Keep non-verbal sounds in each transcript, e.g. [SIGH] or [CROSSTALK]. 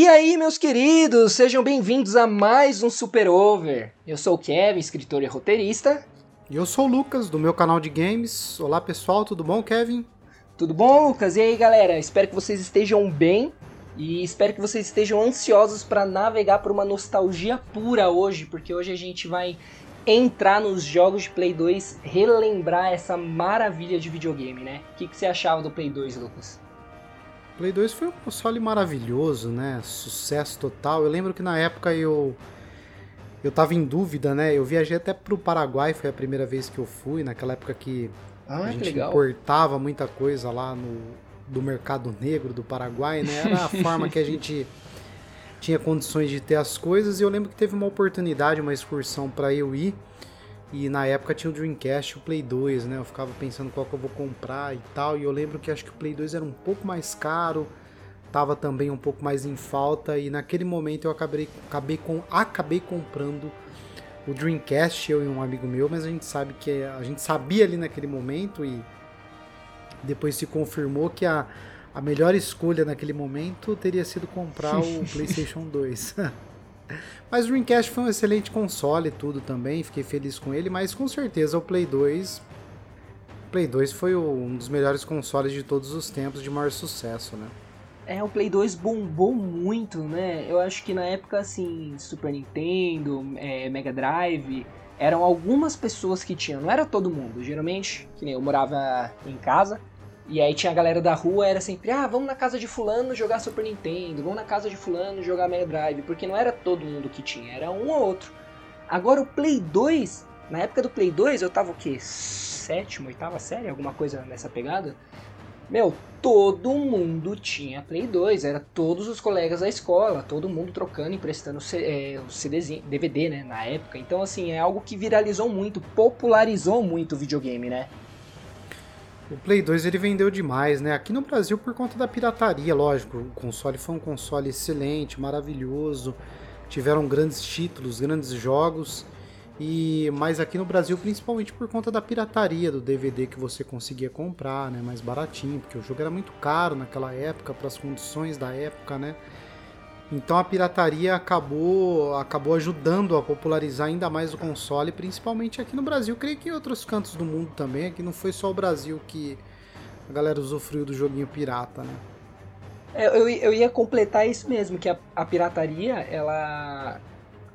E aí, meus queridos, sejam bem-vindos a mais um Super Over. Eu sou o Kevin, escritor e roteirista. E eu sou o Lucas, do meu canal de games. Olá, pessoal, tudo bom, Kevin? Tudo bom, Lucas? E aí, galera? Espero que vocês estejam bem e espero que vocês estejam ansiosos para navegar por uma nostalgia pura hoje, porque hoje a gente vai entrar nos jogos de Play 2, relembrar essa maravilha de videogame, né? O que, que você achava do Play 2, Lucas? Play 2 foi um console maravilhoso, né? Sucesso total. Eu lembro que na época eu eu tava em dúvida, né? Eu viajei até pro Paraguai, foi a primeira vez que eu fui, naquela época que ah, a gente legal. importava muita coisa lá no do mercado negro do Paraguai, né? Era a forma que a [LAUGHS] gente tinha condições de ter as coisas. E eu lembro que teve uma oportunidade, uma excursão para eu ir e na época tinha o Dreamcast e o Play 2, né? Eu ficava pensando qual que eu vou comprar e tal. E eu lembro que acho que o Play 2 era um pouco mais caro, tava também um pouco mais em falta. E naquele momento eu acabei, acabei, com, acabei comprando o Dreamcast, eu e um amigo meu, mas a gente sabe que a gente sabia ali naquele momento e depois se confirmou que a, a melhor escolha naquele momento teria sido comprar o [LAUGHS] PlayStation 2. [LAUGHS] Mas o Dreamcast foi um excelente console e tudo também, fiquei feliz com ele, mas com certeza o Play 2 Play 2 foi um dos melhores consoles de todos os tempos de maior sucesso, né? É, o Play 2 bombou muito, né? Eu acho que na época, assim, Super Nintendo, é, Mega Drive, eram algumas pessoas que tinham, não era todo mundo. Geralmente, que nem eu morava em casa, e aí tinha a galera da rua, era sempre, ah, vamos na casa de fulano jogar Super Nintendo, vamos na casa de fulano jogar Mega Drive, porque não era todo mundo que tinha, era um ou outro. Agora o Play 2, na época do Play 2 eu tava o quê? Sétima, oitava série, alguma coisa nessa pegada? Meu, todo mundo tinha Play 2, era todos os colegas da escola, todo mundo trocando, emprestando é, o CDzinho, DVD, né, na época. Então, assim, é algo que viralizou muito, popularizou muito o videogame, né? O Play 2 ele vendeu demais, né? Aqui no Brasil por conta da pirataria, lógico. O console foi um console excelente, maravilhoso. Tiveram grandes títulos, grandes jogos. E mas aqui no Brasil principalmente por conta da pirataria do DVD que você conseguia comprar, né, mais baratinho, porque o jogo era muito caro naquela época para as condições da época, né? Então a pirataria acabou, acabou ajudando a popularizar ainda mais o console, principalmente aqui no Brasil. Creio que em outros cantos do mundo também. Aqui não foi só o Brasil que a galera usufruiu do joguinho pirata, né? É, eu, eu ia completar isso mesmo, que a, a pirataria, ela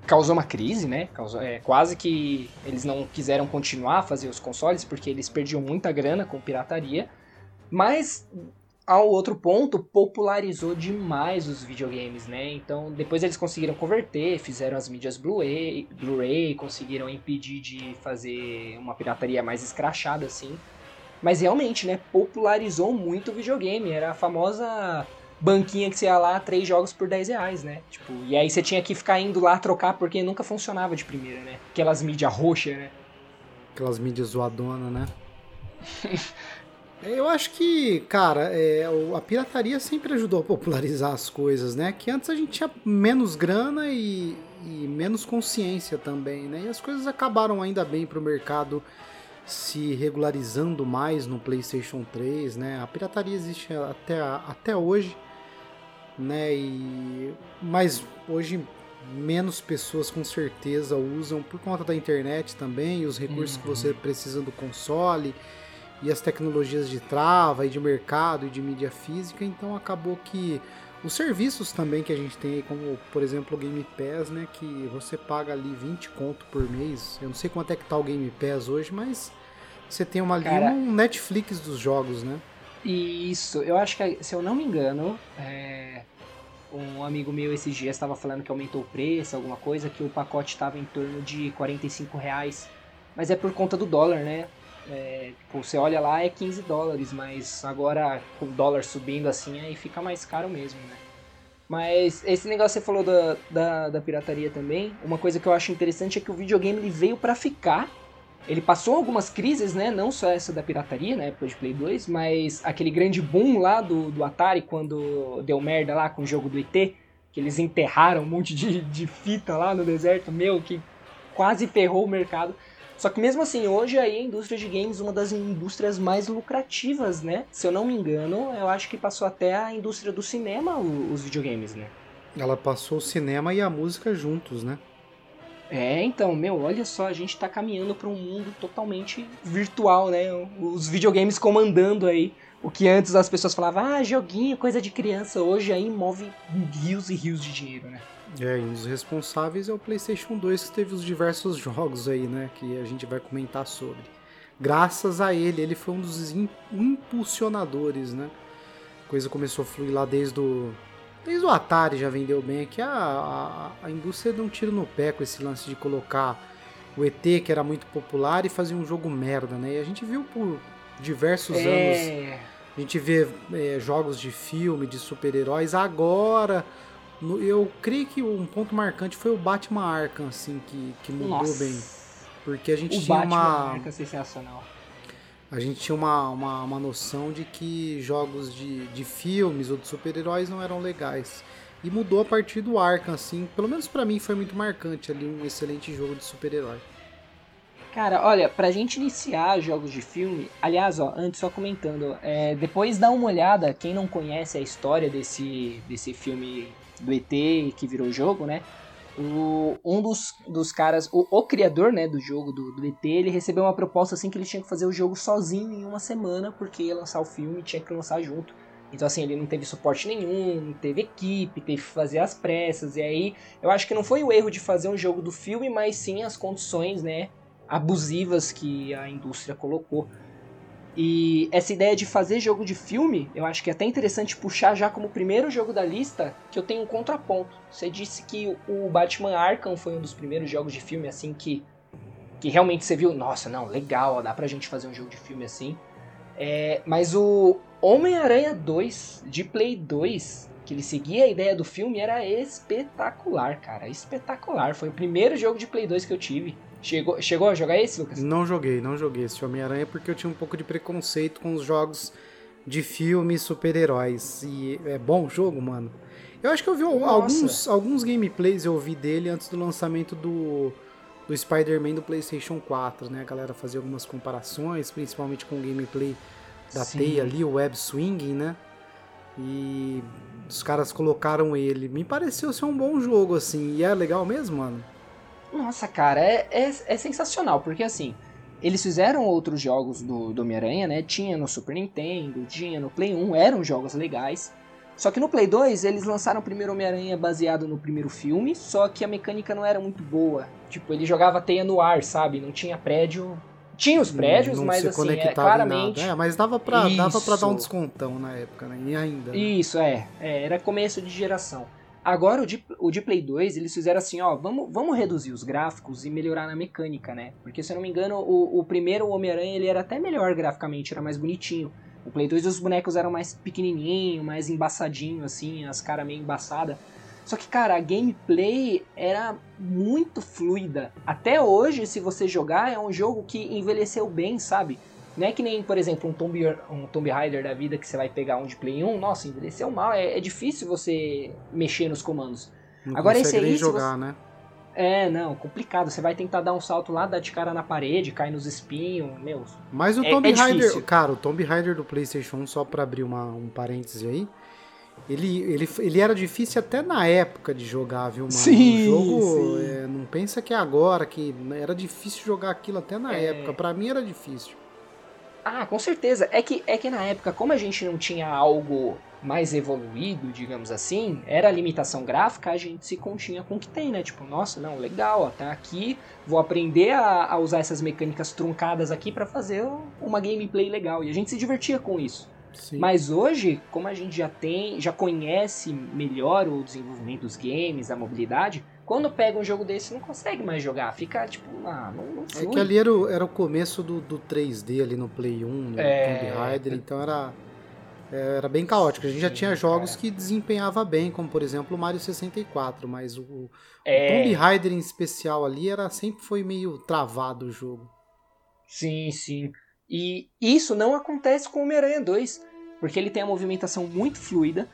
causou uma crise, né? Causou, é, quase que eles não quiseram continuar a fazer os consoles, porque eles perdiam muita grana com pirataria. Mas ao outro ponto, popularizou demais os videogames, né? Então, depois eles conseguiram converter, fizeram as mídias Blu-ray, Blu-ray, conseguiram impedir de fazer uma pirataria mais escrachada, assim. Mas realmente, né, popularizou muito o videogame. Era a famosa banquinha que você ia lá, três jogos por 10 reais, né? Tipo, e aí você tinha que ficar indo lá trocar porque nunca funcionava de primeira, né? Aquelas mídias roxas, né? Aquelas mídias zoadonas, né? [LAUGHS] Eu acho que, cara, é, a pirataria sempre ajudou a popularizar as coisas, né? Que antes a gente tinha menos grana e, e menos consciência também, né? E as coisas acabaram ainda bem para o mercado se regularizando mais no PlayStation 3, né? A pirataria existe até, até hoje, né? E, mas hoje menos pessoas com certeza usam por conta da internet também, os recursos uhum. que você precisa do console e as tecnologias de trava e de mercado e de mídia física, então acabou que os serviços também que a gente tem, como por exemplo o Game Pass, né, que você paga ali 20 conto por mês. Eu não sei quanto é que tá o Game Pass hoje, mas você tem uma Cara, um Netflix dos jogos, né? Isso, eu acho que se eu não me engano, é... um amigo meu esses dias estava falando que aumentou o preço, alguma coisa, que o pacote estava em torno de 45 reais. Mas é por conta do dólar, né? É, tipo, você olha lá é 15 dólares, mas agora com o dólar subindo assim, aí fica mais caro mesmo, né? Mas esse negócio que você falou da, da, da, pirataria também, uma coisa que eu acho interessante é que o videogame ele veio para ficar. Ele passou algumas crises, né? Não só essa da pirataria, na época de Play 2, mas aquele grande boom lá do, do Atari, quando deu merda lá com o jogo do ET, que eles enterraram um monte de, de fita lá no deserto, meu, que quase ferrou o mercado. Só que mesmo assim, hoje aí a indústria de games é uma das indústrias mais lucrativas, né? Se eu não me engano, eu acho que passou até a indústria do cinema os videogames, né? Ela passou o cinema e a música juntos, né? É, então, meu, olha só, a gente tá caminhando para um mundo totalmente virtual, né? Os videogames comandando aí. O que antes as pessoas falavam, ah, joguinho, coisa de criança, hoje aí move rios e rios de dinheiro, né? É, e um dos responsáveis é o PlayStation 2, que teve os diversos jogos aí, né? Que a gente vai comentar sobre. Graças a ele, ele foi um dos impulsionadores, né? A coisa começou a fluir lá desde o Desde o Atari já vendeu bem aqui, a, a, a indústria deu um tiro no pé com esse lance de colocar o ET, que era muito popular, e fazer um jogo merda, né? E a gente viu por diversos é... anos. A gente vê é, jogos de filme, de super-heróis. Agora, eu creio que um ponto marcante foi o Batman Arkham, assim, que, que mudou Nossa. bem. Porque a gente o tinha Batman uma. Arkham é sensacional a gente tinha uma, uma, uma noção de que jogos de, de filmes ou de super-heróis não eram legais. E mudou a partir do Arkham, assim, pelo menos para mim foi muito marcante ali, um excelente jogo de super-herói. Cara, olha, pra gente iniciar jogos de filme, aliás, ó, antes só comentando, é, depois dá uma olhada, quem não conhece a história desse, desse filme do ET que virou jogo, né? o, um dos, dos caras, o, o criador né, do jogo, do, do ET, ele recebeu uma proposta assim que ele tinha que fazer o jogo sozinho em uma semana, porque ia lançar o filme e tinha que lançar junto. Então, assim, ele não teve suporte nenhum, não teve equipe, teve que fazer as pressas. E aí, eu acho que não foi o erro de fazer um jogo do filme, mas sim as condições, né, abusivas que a indústria colocou. E essa ideia de fazer jogo de filme, eu acho que é até interessante puxar já como primeiro jogo da lista, que eu tenho um contraponto. Você disse que o Batman Arkham foi um dos primeiros jogos de filme assim que que realmente você viu, nossa, não, legal, ó, dá pra gente fazer um jogo de filme assim. É, mas o Homem-Aranha 2 de Play 2, que ele seguia a ideia do filme, era espetacular, cara, espetacular. Foi o primeiro jogo de Play 2 que eu tive. Chegou, chegou a jogar esse, Lucas? Não joguei, não joguei esse Homem-Aranha porque eu tinha um pouco de preconceito com os jogos de filmes super-heróis. E é bom o jogo, mano. Eu acho que eu vi alguns, alguns gameplays eu vi dele antes do lançamento do, do Spider-Man do PlayStation 4, né? A galera fazia algumas comparações, principalmente com o gameplay da Sim. teia ali, o web swinging, né? E os caras colocaram ele. Me pareceu ser um bom jogo, assim. E é legal mesmo, mano? Nossa, cara, é, é, é sensacional, porque assim, eles fizeram outros jogos do, do Homem-Aranha, né? Tinha no Super Nintendo, tinha no Play 1, eram jogos legais. Só que no Play 2 eles lançaram o primeiro Homem-Aranha baseado no primeiro filme, só que a mecânica não era muito boa. Tipo, ele jogava teia no ar, sabe? Não tinha prédio. Tinha os prédios, não, não mas assim, é, claramente. É, mas dava pra, dava pra dar um descontão na época, né? E ainda. Né? Isso, é, é. Era começo de geração. Agora o de, o de Play 2, eles fizeram assim, ó, vamos, vamos reduzir os gráficos e melhorar na mecânica, né? Porque se eu não me engano, o, o primeiro Homem-Aranha ele era até melhor graficamente, era mais bonitinho. O Play 2 os bonecos eram mais pequenininho, mais embaçadinho assim, as caras meio embaçadas. Só que, cara, a gameplay era muito fluida. Até hoje, se você jogar, é um jogo que envelheceu bem, sabe? Não é que nem, por exemplo, um Tomb, um Tomb Raider da vida que você vai pegar um de Play 1. Nossa, envelheceu mal. É, é difícil você mexer nos comandos. Não Agora esse aí. jogar, você... né? É, não, complicado. Você vai tentar dar um salto lá, dar de cara na parede, cair nos espinhos, meu. Mas o é, Tomb é Raider, difícil. cara, o Tomb Raider do PlayStation 1, só para abrir uma, um parêntese aí, ele, ele, ele era difícil até na época de jogar, viu, mano? Sim, o jogo, é, não pensa que é agora, que era difícil jogar aquilo até na é... época. para mim era difícil. Ah, com certeza. É que, é que na época, como a gente não tinha algo mais evoluído, digamos assim, era a limitação gráfica, a gente se continha com o que tem, né? Tipo, nossa, não, legal, ó, tá aqui, vou aprender a, a usar essas mecânicas truncadas aqui para fazer uma gameplay legal. E a gente se divertia com isso. Sim. Mas hoje, como a gente já tem, já conhece melhor o desenvolvimento dos games, a mobilidade, quando pega um jogo desse, não consegue mais jogar. Fica tipo, ah, não, não flui. É que ali era o, era o começo do, do 3D ali no Play 1, no é... Tomb Raider, então era, é, era bem caótico. A gente Sim, já tinha jogos cara. que desempenhava bem, como por exemplo o Mario 64, mas o, é... o Tomb Raider em especial ali era sempre foi meio travado o jogo. Sim, sim. E isso não acontece com o Homem-Aranha 2, porque ele tem a movimentação muito fluida,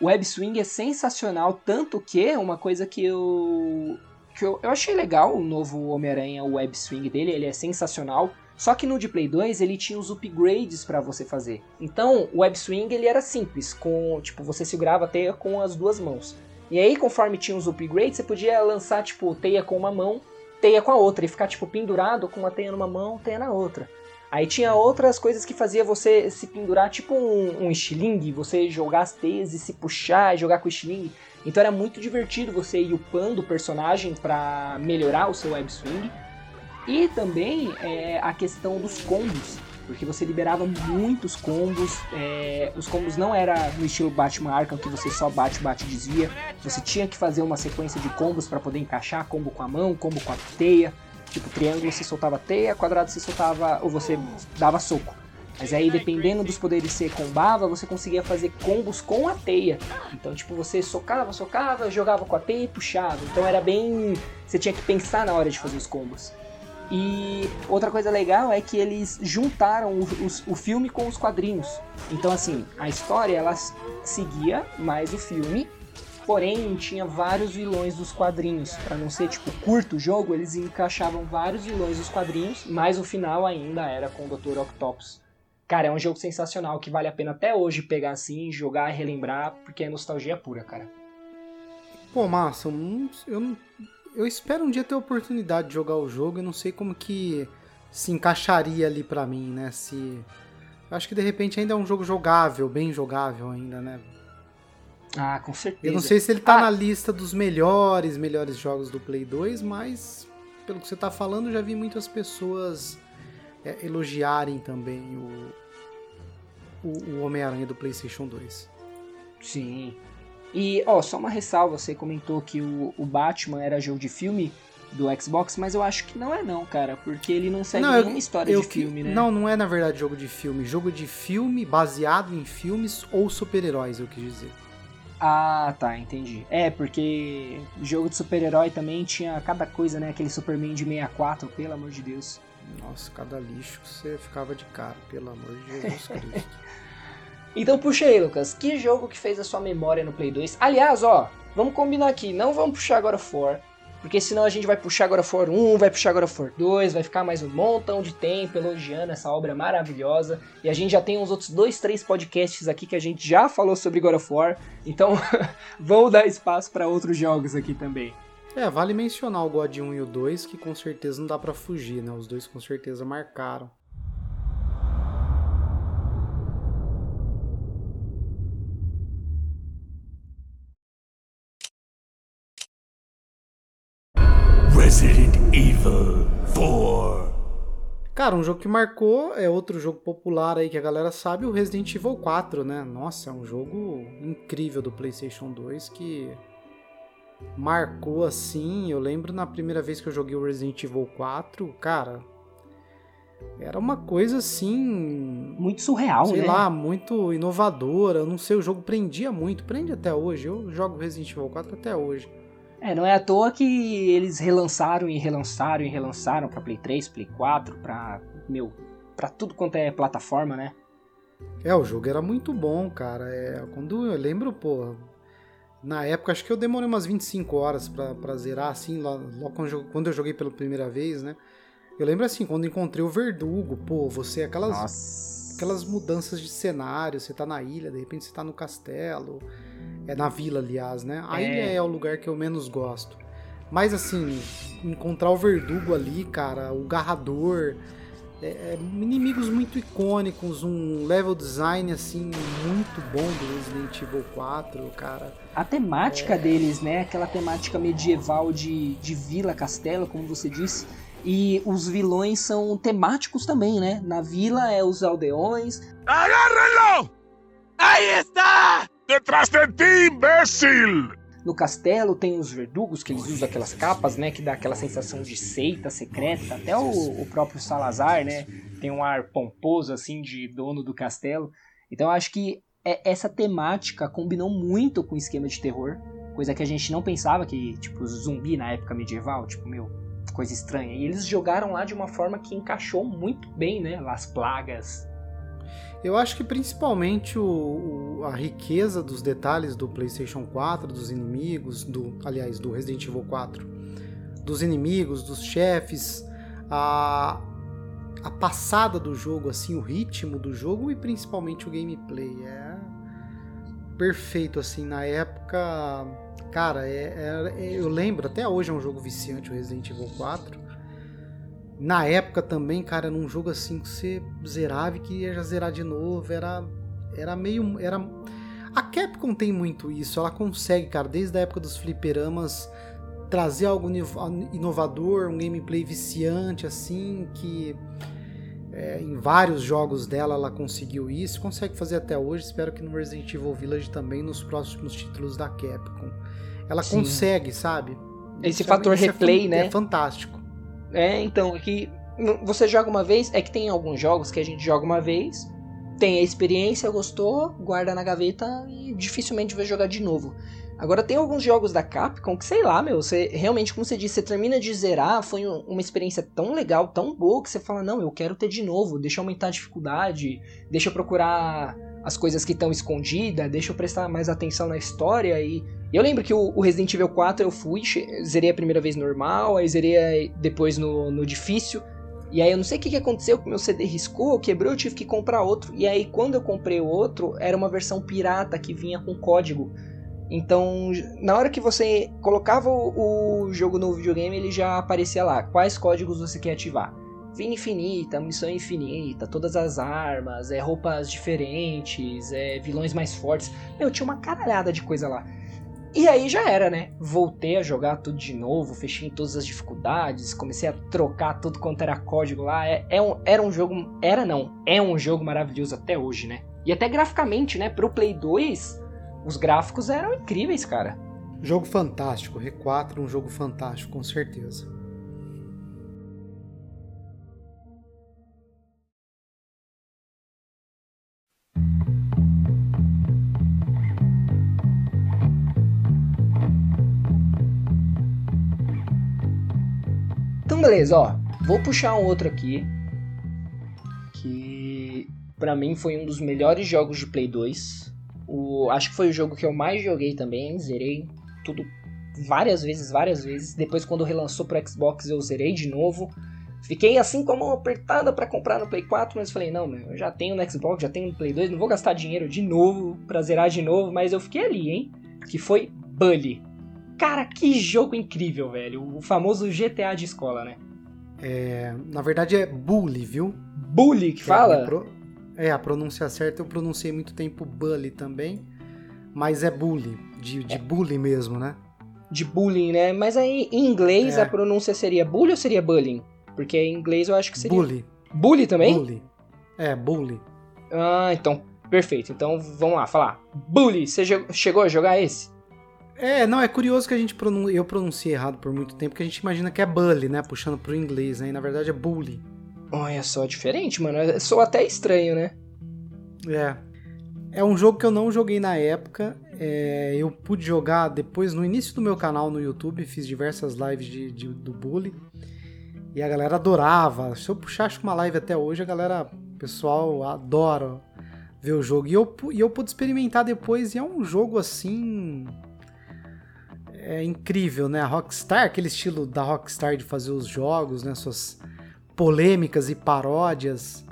o web swing é sensacional, tanto que uma coisa que eu que eu, eu achei legal o novo Homem-Aranha, o web swing dele, ele é sensacional. Só que no de Play 2 ele tinha os upgrades para você fazer. Então, o web swing ele era simples, com tipo você segurava a teia com as duas mãos. E aí, conforme tinha os upgrades, você podia lançar, tipo, teia com uma mão, teia com a outra, e ficar, tipo, pendurado com uma teia numa mão, teia na outra. Aí tinha outras coisas que fazia você se pendurar, tipo um, um estilingue, você jogar as teias e se puxar, jogar com o estilingue. Então era muito divertido você ir upando o personagem para melhorar o seu web swing. E também é, a questão dos combos porque você liberava muitos combos. É, os combos não era no estilo Batman Arkham que você só bate, bate desvia. Você tinha que fazer uma sequência de combos para poder encaixar combo com a mão, combo com a teia. Tipo, triângulo você soltava teia, quadrado você soltava ou você dava soco. Mas aí, dependendo dos poderes que você combava, você conseguia fazer combos com a teia. Então, tipo, você socava, socava, jogava com a teia e puxava. Então era bem. Você tinha que pensar na hora de fazer os combos. E outra coisa legal é que eles juntaram o, o, o, filme com os quadrinhos. Então, assim, a história ela seguia mais o filme, porém tinha vários vilões dos quadrinhos. Para não ser tipo curto o jogo, eles encaixavam vários vilões dos quadrinhos, mas o final ainda era com o Dr. Octopus. Cara, é um jogo sensacional que vale a pena até hoje pegar assim, jogar relembrar, porque é nostalgia pura, cara. Pô, massa, eu não eu espero um dia ter a oportunidade de jogar o jogo. Eu não sei como que se encaixaria ali para mim, né? Se eu acho que de repente ainda é um jogo jogável, bem jogável ainda, né? Ah, com certeza. Eu não sei se ele tá ah. na lista dos melhores, melhores jogos do Play 2, mas pelo que você tá falando, já vi muitas pessoas é, elogiarem também o, o, o Homem-Aranha do PlayStation 2. Sim. E, ó, só uma ressalva, você comentou que o, o Batman era jogo de filme do Xbox, mas eu acho que não é não, cara, porque ele não segue não, nenhuma eu, história eu, de filme, né? Não, não é na verdade jogo de filme. Jogo de filme baseado em filmes ou super-heróis, eu quis dizer. Ah, tá, entendi. É, porque jogo de super-herói também tinha cada coisa, né? Aquele Superman de 64, pelo amor de Deus. Nossa, cada lixo que você ficava de cara, pelo amor de Jesus [LAUGHS] Cristo. Então puxa aí, Lucas. Que jogo que fez a sua memória no Play 2? Aliás, ó, vamos combinar aqui. Não vamos puxar agora for. Porque senão a gente vai puxar agora for 1, vai puxar agora for 2, vai ficar mais um montão de tempo elogiando essa obra maravilhosa. E a gente já tem uns outros dois, três podcasts aqui que a gente já falou sobre God of War. Então [LAUGHS] vamos dar espaço para outros jogos aqui também. É, vale mencionar o God 1 e o 2, que com certeza não dá para fugir, né? Os dois com certeza marcaram. Evil 4. Cara, um jogo que marcou é outro jogo popular aí que a galera sabe, o Resident Evil 4, né? Nossa, é um jogo incrível do PlayStation 2 que marcou assim. Eu lembro na primeira vez que eu joguei o Resident Evil 4, cara, era uma coisa assim. Muito surreal, sei né? Sei lá, muito inovadora. Eu não sei, o jogo prendia muito, prende até hoje. Eu jogo Resident Evil 4 até hoje. É, não é à toa que eles relançaram e relançaram e relançaram para Play 3, Play 4, pra, meu, pra tudo quanto é plataforma, né? É, o jogo era muito bom, cara. É, quando eu lembro, pô, na época acho que eu demorei umas 25 horas pra, pra zerar, assim, lá, lá quando, quando eu joguei pela primeira vez, né? Eu lembro assim, quando encontrei o Verdugo, pô, você, aquelas, Nossa. Aquelas mudanças de cenário, você tá na ilha, de repente você tá no castelo. É na vila, aliás, né? A é. ilha é o lugar que eu menos gosto. Mas assim, encontrar o verdugo ali, cara, o garrador, é, é, inimigos muito icônicos, um level design assim muito bom do Resident Evil 4, cara. A temática é... deles, né? Aquela temática medieval de, de vila, castelo, como você disse. E os vilões são temáticos também, né? Na vila é os aldeões. Agárrenlo! Aí está! Detrás de ti, imbécil! No castelo tem os verdugos, que eles usam aquelas capas, né? Que dá aquela sensação de seita secreta. Até o, o próprio Salazar, né? Tem um ar pomposo, assim, de dono do castelo. Então eu acho que é, essa temática combinou muito com o esquema de terror. Coisa que a gente não pensava que, tipo, zumbi na época medieval, tipo, meu, coisa estranha. E eles jogaram lá de uma forma que encaixou muito bem, né? As plagas, eu acho que principalmente o, o, a riqueza dos detalhes do PlayStation 4, dos inimigos, do, aliás, do Resident Evil 4, dos inimigos, dos chefes, a, a passada do jogo, assim, o ritmo do jogo e principalmente o gameplay. É, perfeito, assim, na época. Cara, é, é, eu lembro, até hoje é um jogo viciante o Resident Evil 4. Na época também, cara, era um jogo assim que você zerava e queria já zerar de novo. Era, era meio. Era... A Capcom tem muito isso, ela consegue, cara, desde a época dos fliperamas, trazer algo inovador, um gameplay viciante, assim, que é, em vários jogos dela ela conseguiu isso, consegue fazer até hoje. Espero que no Resident Evil Village também, nos próximos títulos da Capcom. Ela Sim. consegue, sabe? Esse isso fator é, replay, é, né? É fantástico. É, então, é que você joga uma vez, é que tem alguns jogos que a gente joga uma vez, tem a experiência, gostou, guarda na gaveta e dificilmente vai jogar de novo. Agora tem alguns jogos da Capcom que, sei lá, meu, você realmente, como você disse, você termina de zerar, foi uma experiência tão legal, tão boa, que você fala, não, eu quero ter de novo, deixa eu aumentar a dificuldade, deixa eu procurar as coisas que estão escondidas, deixa eu prestar mais atenção na história e... eu lembro que o, Resident Evil 4 eu fui, zerei a primeira vez normal, aí zerei depois no, no difícil, e aí eu não sei o que, que aconteceu, que meu CD riscou, quebrou, eu tive que comprar outro. E aí quando eu comprei o outro, era uma versão pirata que vinha com código. Então, na hora que você colocava o, jogo no videogame, ele já aparecia lá. Quais códigos você quer ativar? Vida infinita, munição infinita, todas as armas, é, roupas diferentes, é, vilões mais fortes. Meu, tinha uma caralhada de coisa lá. E aí já era, né? Voltei a jogar tudo de novo, fechei todas as dificuldades, comecei a trocar tudo quanto era código lá. É, é um, era um jogo. Era não, é um jogo maravilhoso até hoje, né? E até graficamente, né? Pro Play 2 os gráficos eram incríveis, cara. Jogo fantástico, R4, um jogo fantástico, com certeza. Então beleza, ó, vou puxar um outro aqui que para mim foi um dos melhores jogos de Play 2 o, acho que foi o jogo que eu mais joguei também, zerei tudo várias vezes, várias vezes. Depois, quando relançou pro Xbox, eu zerei de novo. Fiquei assim como apertada para comprar no Play 4, mas falei, não, meu, eu já tenho no Xbox, já tenho no Play 2, não vou gastar dinheiro de novo pra zerar de novo, mas eu fiquei ali, hein? Que foi Bully. Cara, que jogo incrível, velho. O famoso GTA de escola, né? É, na verdade é Bully, viu? Bully que fala? É, é, a pronúncia certa eu pronunciei muito tempo bully também, mas é bully, de, de é. bully mesmo, né? De bullying, né? Mas aí em inglês é. a pronúncia seria bully ou seria bullying? Porque em inglês eu acho que seria. Bully. Bully também? Bully. É, bully. Ah, então, perfeito. Então vamos lá, falar. Bully, você chegou a jogar esse? É, não, é curioso que a gente pronun... eu pronunciei errado por muito tempo, porque a gente imagina que é bully, né? Puxando pro inglês, né? E na verdade é bully. Olha só, diferente, mano. É, sou até estranho, né? É. É um jogo que eu não joguei na época. É, eu pude jogar depois, no início do meu canal no YouTube. Fiz diversas lives de, de, do Bully. E a galera adorava. Se eu puxar acho que uma live até hoje, a galera, pessoal adora ver o jogo. E eu, e eu pude experimentar depois. E é um jogo assim. É incrível, né? A Rockstar, aquele estilo da Rockstar de fazer os jogos, né? Suas polêmicas e paródias.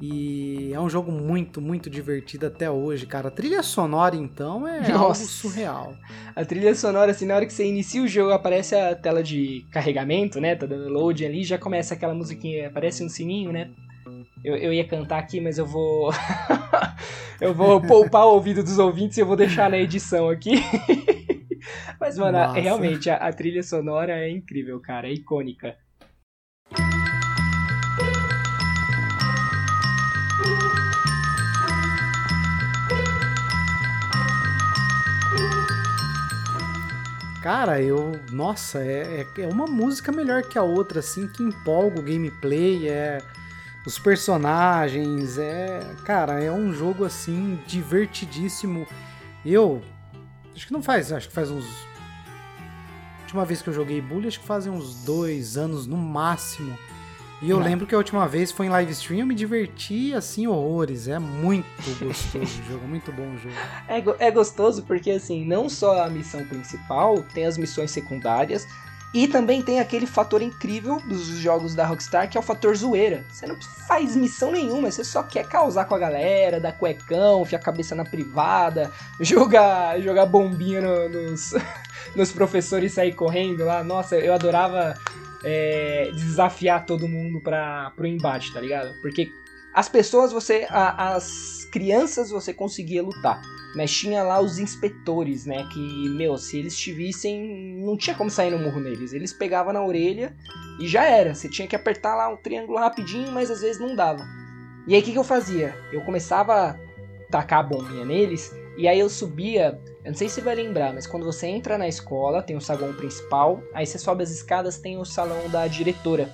E é um jogo muito, muito divertido até hoje, cara. A trilha sonora, então, é Nossa. algo surreal. A trilha sonora, assim, na hora que você inicia o jogo, aparece a tela de carregamento, né? Tá dando load ali, já começa aquela musiquinha, aparece um sininho, né? Eu, eu ia cantar aqui, mas eu vou. [LAUGHS] eu vou poupar o ouvido dos ouvintes e eu vou deixar na edição aqui. [LAUGHS] mas, mano, realmente, a, a trilha sonora é incrível, cara, é icônica. Cara, eu. Nossa, é, é, é, uma música melhor que a outra, assim, que empolga o gameplay, é. Os personagens, é. Cara, é um jogo assim, divertidíssimo. Eu. Acho que não faz, acho que faz uns. A última vez que eu joguei Bully, acho que fazem uns dois anos no máximo. E eu lembro que a última vez foi em live stream, eu me diverti assim horrores. É muito gostoso o jogo, muito bom o jogo. É, é gostoso porque assim, não só a missão principal, tem as missões secundárias. E também tem aquele fator incrível dos jogos da Rockstar, que é o fator zoeira. Você não faz missão nenhuma, você só quer causar com a galera, dar cuecão, fiar a cabeça na privada, [LAUGHS] jogar, jogar bombinha no, nos, [LAUGHS] nos professores e sair correndo lá. Nossa, eu adorava é, desafiar todo mundo para pro embate, tá ligado? Porque as pessoas, você. A, as crianças você conseguia lutar. Mas tinha lá os inspetores, né? Que, meu, se eles te vissem, não tinha como sair no murro neles. Eles pegavam na orelha e já era. Você tinha que apertar lá um triângulo rapidinho, mas às vezes não dava. E aí o que, que eu fazia? Eu começava a tacar a bombinha neles, e aí eu subia. Eu não sei se vai lembrar, mas quando você entra na escola, tem o saguão principal, aí você sobe as escadas, tem o salão da diretora.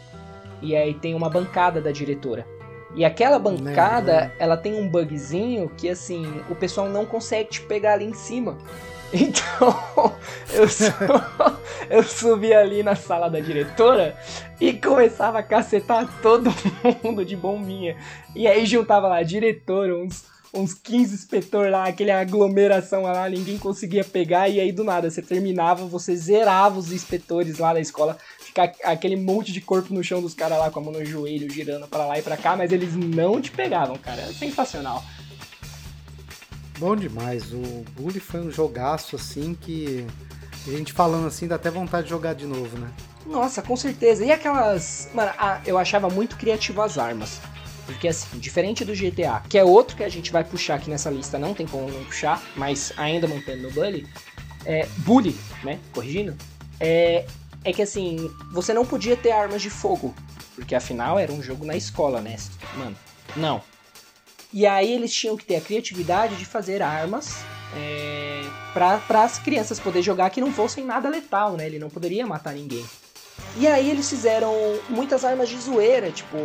E aí tem uma bancada da diretora. E aquela bancada, ela tem um bugzinho que assim, o pessoal não consegue te pegar ali em cima. [LAUGHS] Então, eu, su [LAUGHS] eu subi ali na sala da diretora e começava a cacetar todo [LAUGHS] mundo de bombinha. E aí juntava lá a diretora, uns, uns 15 inspetor lá, aquele aglomeração lá, ninguém conseguia pegar. E aí do nada, você terminava, você zerava os inspetores lá da escola ficar aquele monte de corpo no chão dos caras lá com a mão no joelho, girando para lá e para cá, mas eles não te pegavam, cara. É sensacional. Bom demais. O Bully foi um jogaço assim que a gente falando assim dá até vontade de jogar de novo, né? Nossa, com certeza. E aquelas. Mano, eu achava muito criativo as armas. Porque assim, diferente do GTA, que é outro que a gente vai puxar aqui nessa lista, não tem como não puxar, mas ainda mantendo no Bully, é, Bully, né? Corrigindo. É, é que assim, você não podia ter armas de fogo, porque afinal era um jogo na escola, né? Mano, não. E aí eles tinham que ter a criatividade de fazer armas é, para as crianças poder jogar que não fossem nada letal, né? Ele não poderia matar ninguém. E aí eles fizeram muitas armas de zoeira, tipo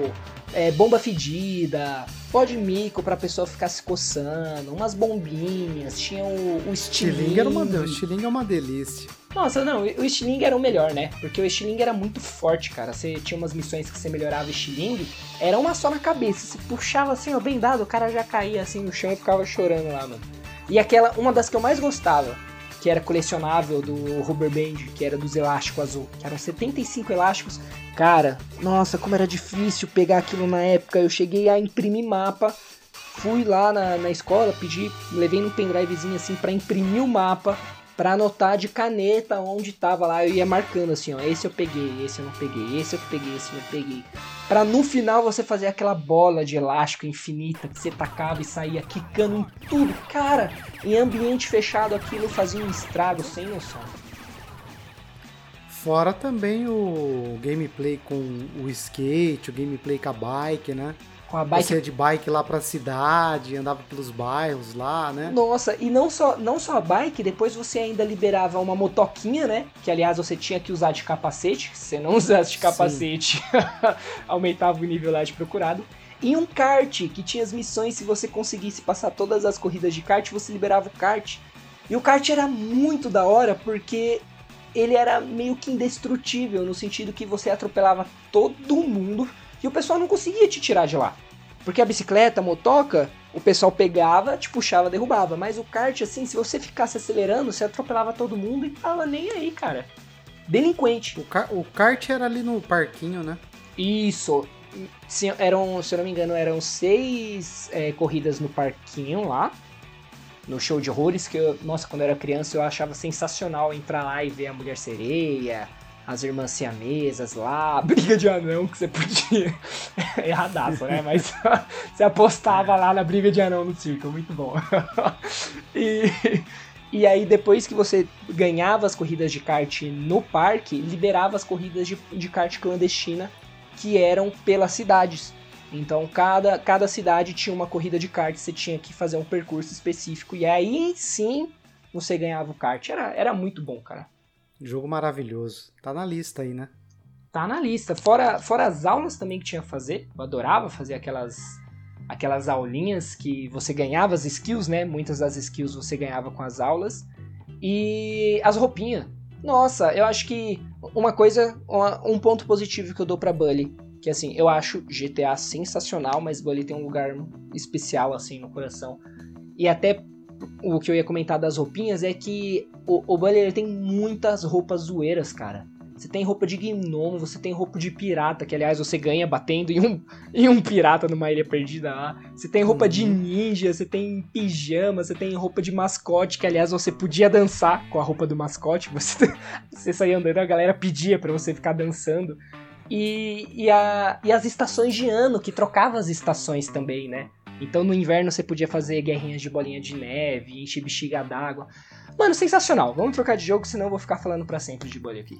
é, bomba fedida, pó de mico pra pessoa ficar se coçando, umas bombinhas, tinha o, o estilingue. Era uma, o estilingue é uma delícia. Nossa, não, o estilingue era o melhor, né? Porque o estilingue era muito forte, cara. Você tinha umas missões que você melhorava o estilingue, era uma só na cabeça. Você puxava assim, ó, bem dado, o cara já caía assim no chão e ficava chorando lá, mano. E aquela, uma das que eu mais gostava, que era colecionável do Rubber Band, que era dos elásticos azul, que eram 75 elásticos. Cara, nossa, como era difícil pegar aquilo na época. Eu cheguei a imprimir mapa, fui lá na, na escola, pedi, levei no pendrivezinho assim para imprimir o mapa para anotar de caneta onde tava lá, eu ia marcando assim, ó, esse eu peguei, esse eu não peguei, esse eu peguei, esse eu não peguei. Para no final você fazer aquela bola de elástico infinita que você tacava e saía quicando em tudo. Cara, em ambiente fechado aquilo fazia um estrago sem noção. Fora também o gameplay com o skate, o gameplay com a bike, né? Com a bike. Você ia de bike lá pra cidade, andava pelos bairros lá, né? Nossa, e não só, não só a bike, depois você ainda liberava uma motoquinha, né? Que aliás você tinha que usar de capacete. Se você não usasse de capacete, [LAUGHS] aumentava o nível lá de procurado. E um kart, que tinha as missões, se você conseguisse passar todas as corridas de kart, você liberava o kart. E o kart era muito da hora porque ele era meio que indestrutível, no sentido que você atropelava todo mundo e o pessoal não conseguia te tirar de lá. Porque a bicicleta, a motoca, o pessoal pegava, te puxava, derrubava. Mas o kart, assim, se você ficasse acelerando, você atropelava todo mundo e tava nem aí, cara. Delinquente. O, car o kart era ali no parquinho, né? Isso. Se, eram, se eu não me engano, eram seis é, corridas no parquinho lá. No show de horrores, que eu, nossa, quando eu era criança eu achava sensacional entrar lá e ver a Mulher Sereia, as irmãs siamesas lá, briga de anão que você podia. [LAUGHS] Erradaço, né? Mas [LAUGHS] você apostava lá na briga de anão no circo, muito bom. [LAUGHS] e, e aí, depois que você ganhava as corridas de kart no parque, liberava as corridas de, de kart clandestina que eram pelas cidades. Então, cada, cada cidade tinha uma corrida de kart, você tinha que fazer um percurso específico. E aí sim você ganhava o kart. Era, era muito bom, cara. Jogo maravilhoso. Tá na lista aí, né? Tá na lista. Fora, fora as aulas também que tinha a fazer. Eu adorava fazer aquelas aquelas aulinhas que você ganhava as skills, né? Muitas das skills você ganhava com as aulas. E as roupinhas. Nossa, eu acho que uma coisa, um ponto positivo que eu dou pra Bully, que assim, eu acho GTA sensacional, mas Bully tem um lugar especial assim no coração. E até o que eu ia comentar das roupinhas é que o, o Bully tem muitas roupas zoeiras, cara. você tem roupa de gnomo, você tem roupa de pirata, que aliás você ganha batendo em um, [LAUGHS] em um pirata numa ilha perdida lá. Você tem roupa uhum. de ninja, você tem pijama, você tem roupa de mascote, que aliás você podia dançar com a roupa do mascote. [LAUGHS] Você, você saía andando, a galera pedia para você ficar dançando. E, e, a, e as estações de ano, que trocava as estações também, né? Então no inverno você podia fazer guerrinhas de bolinha de neve, encher bexiga d'água. Mano, sensacional. Vamos trocar de jogo, senão eu vou ficar falando para sempre de bolha aqui.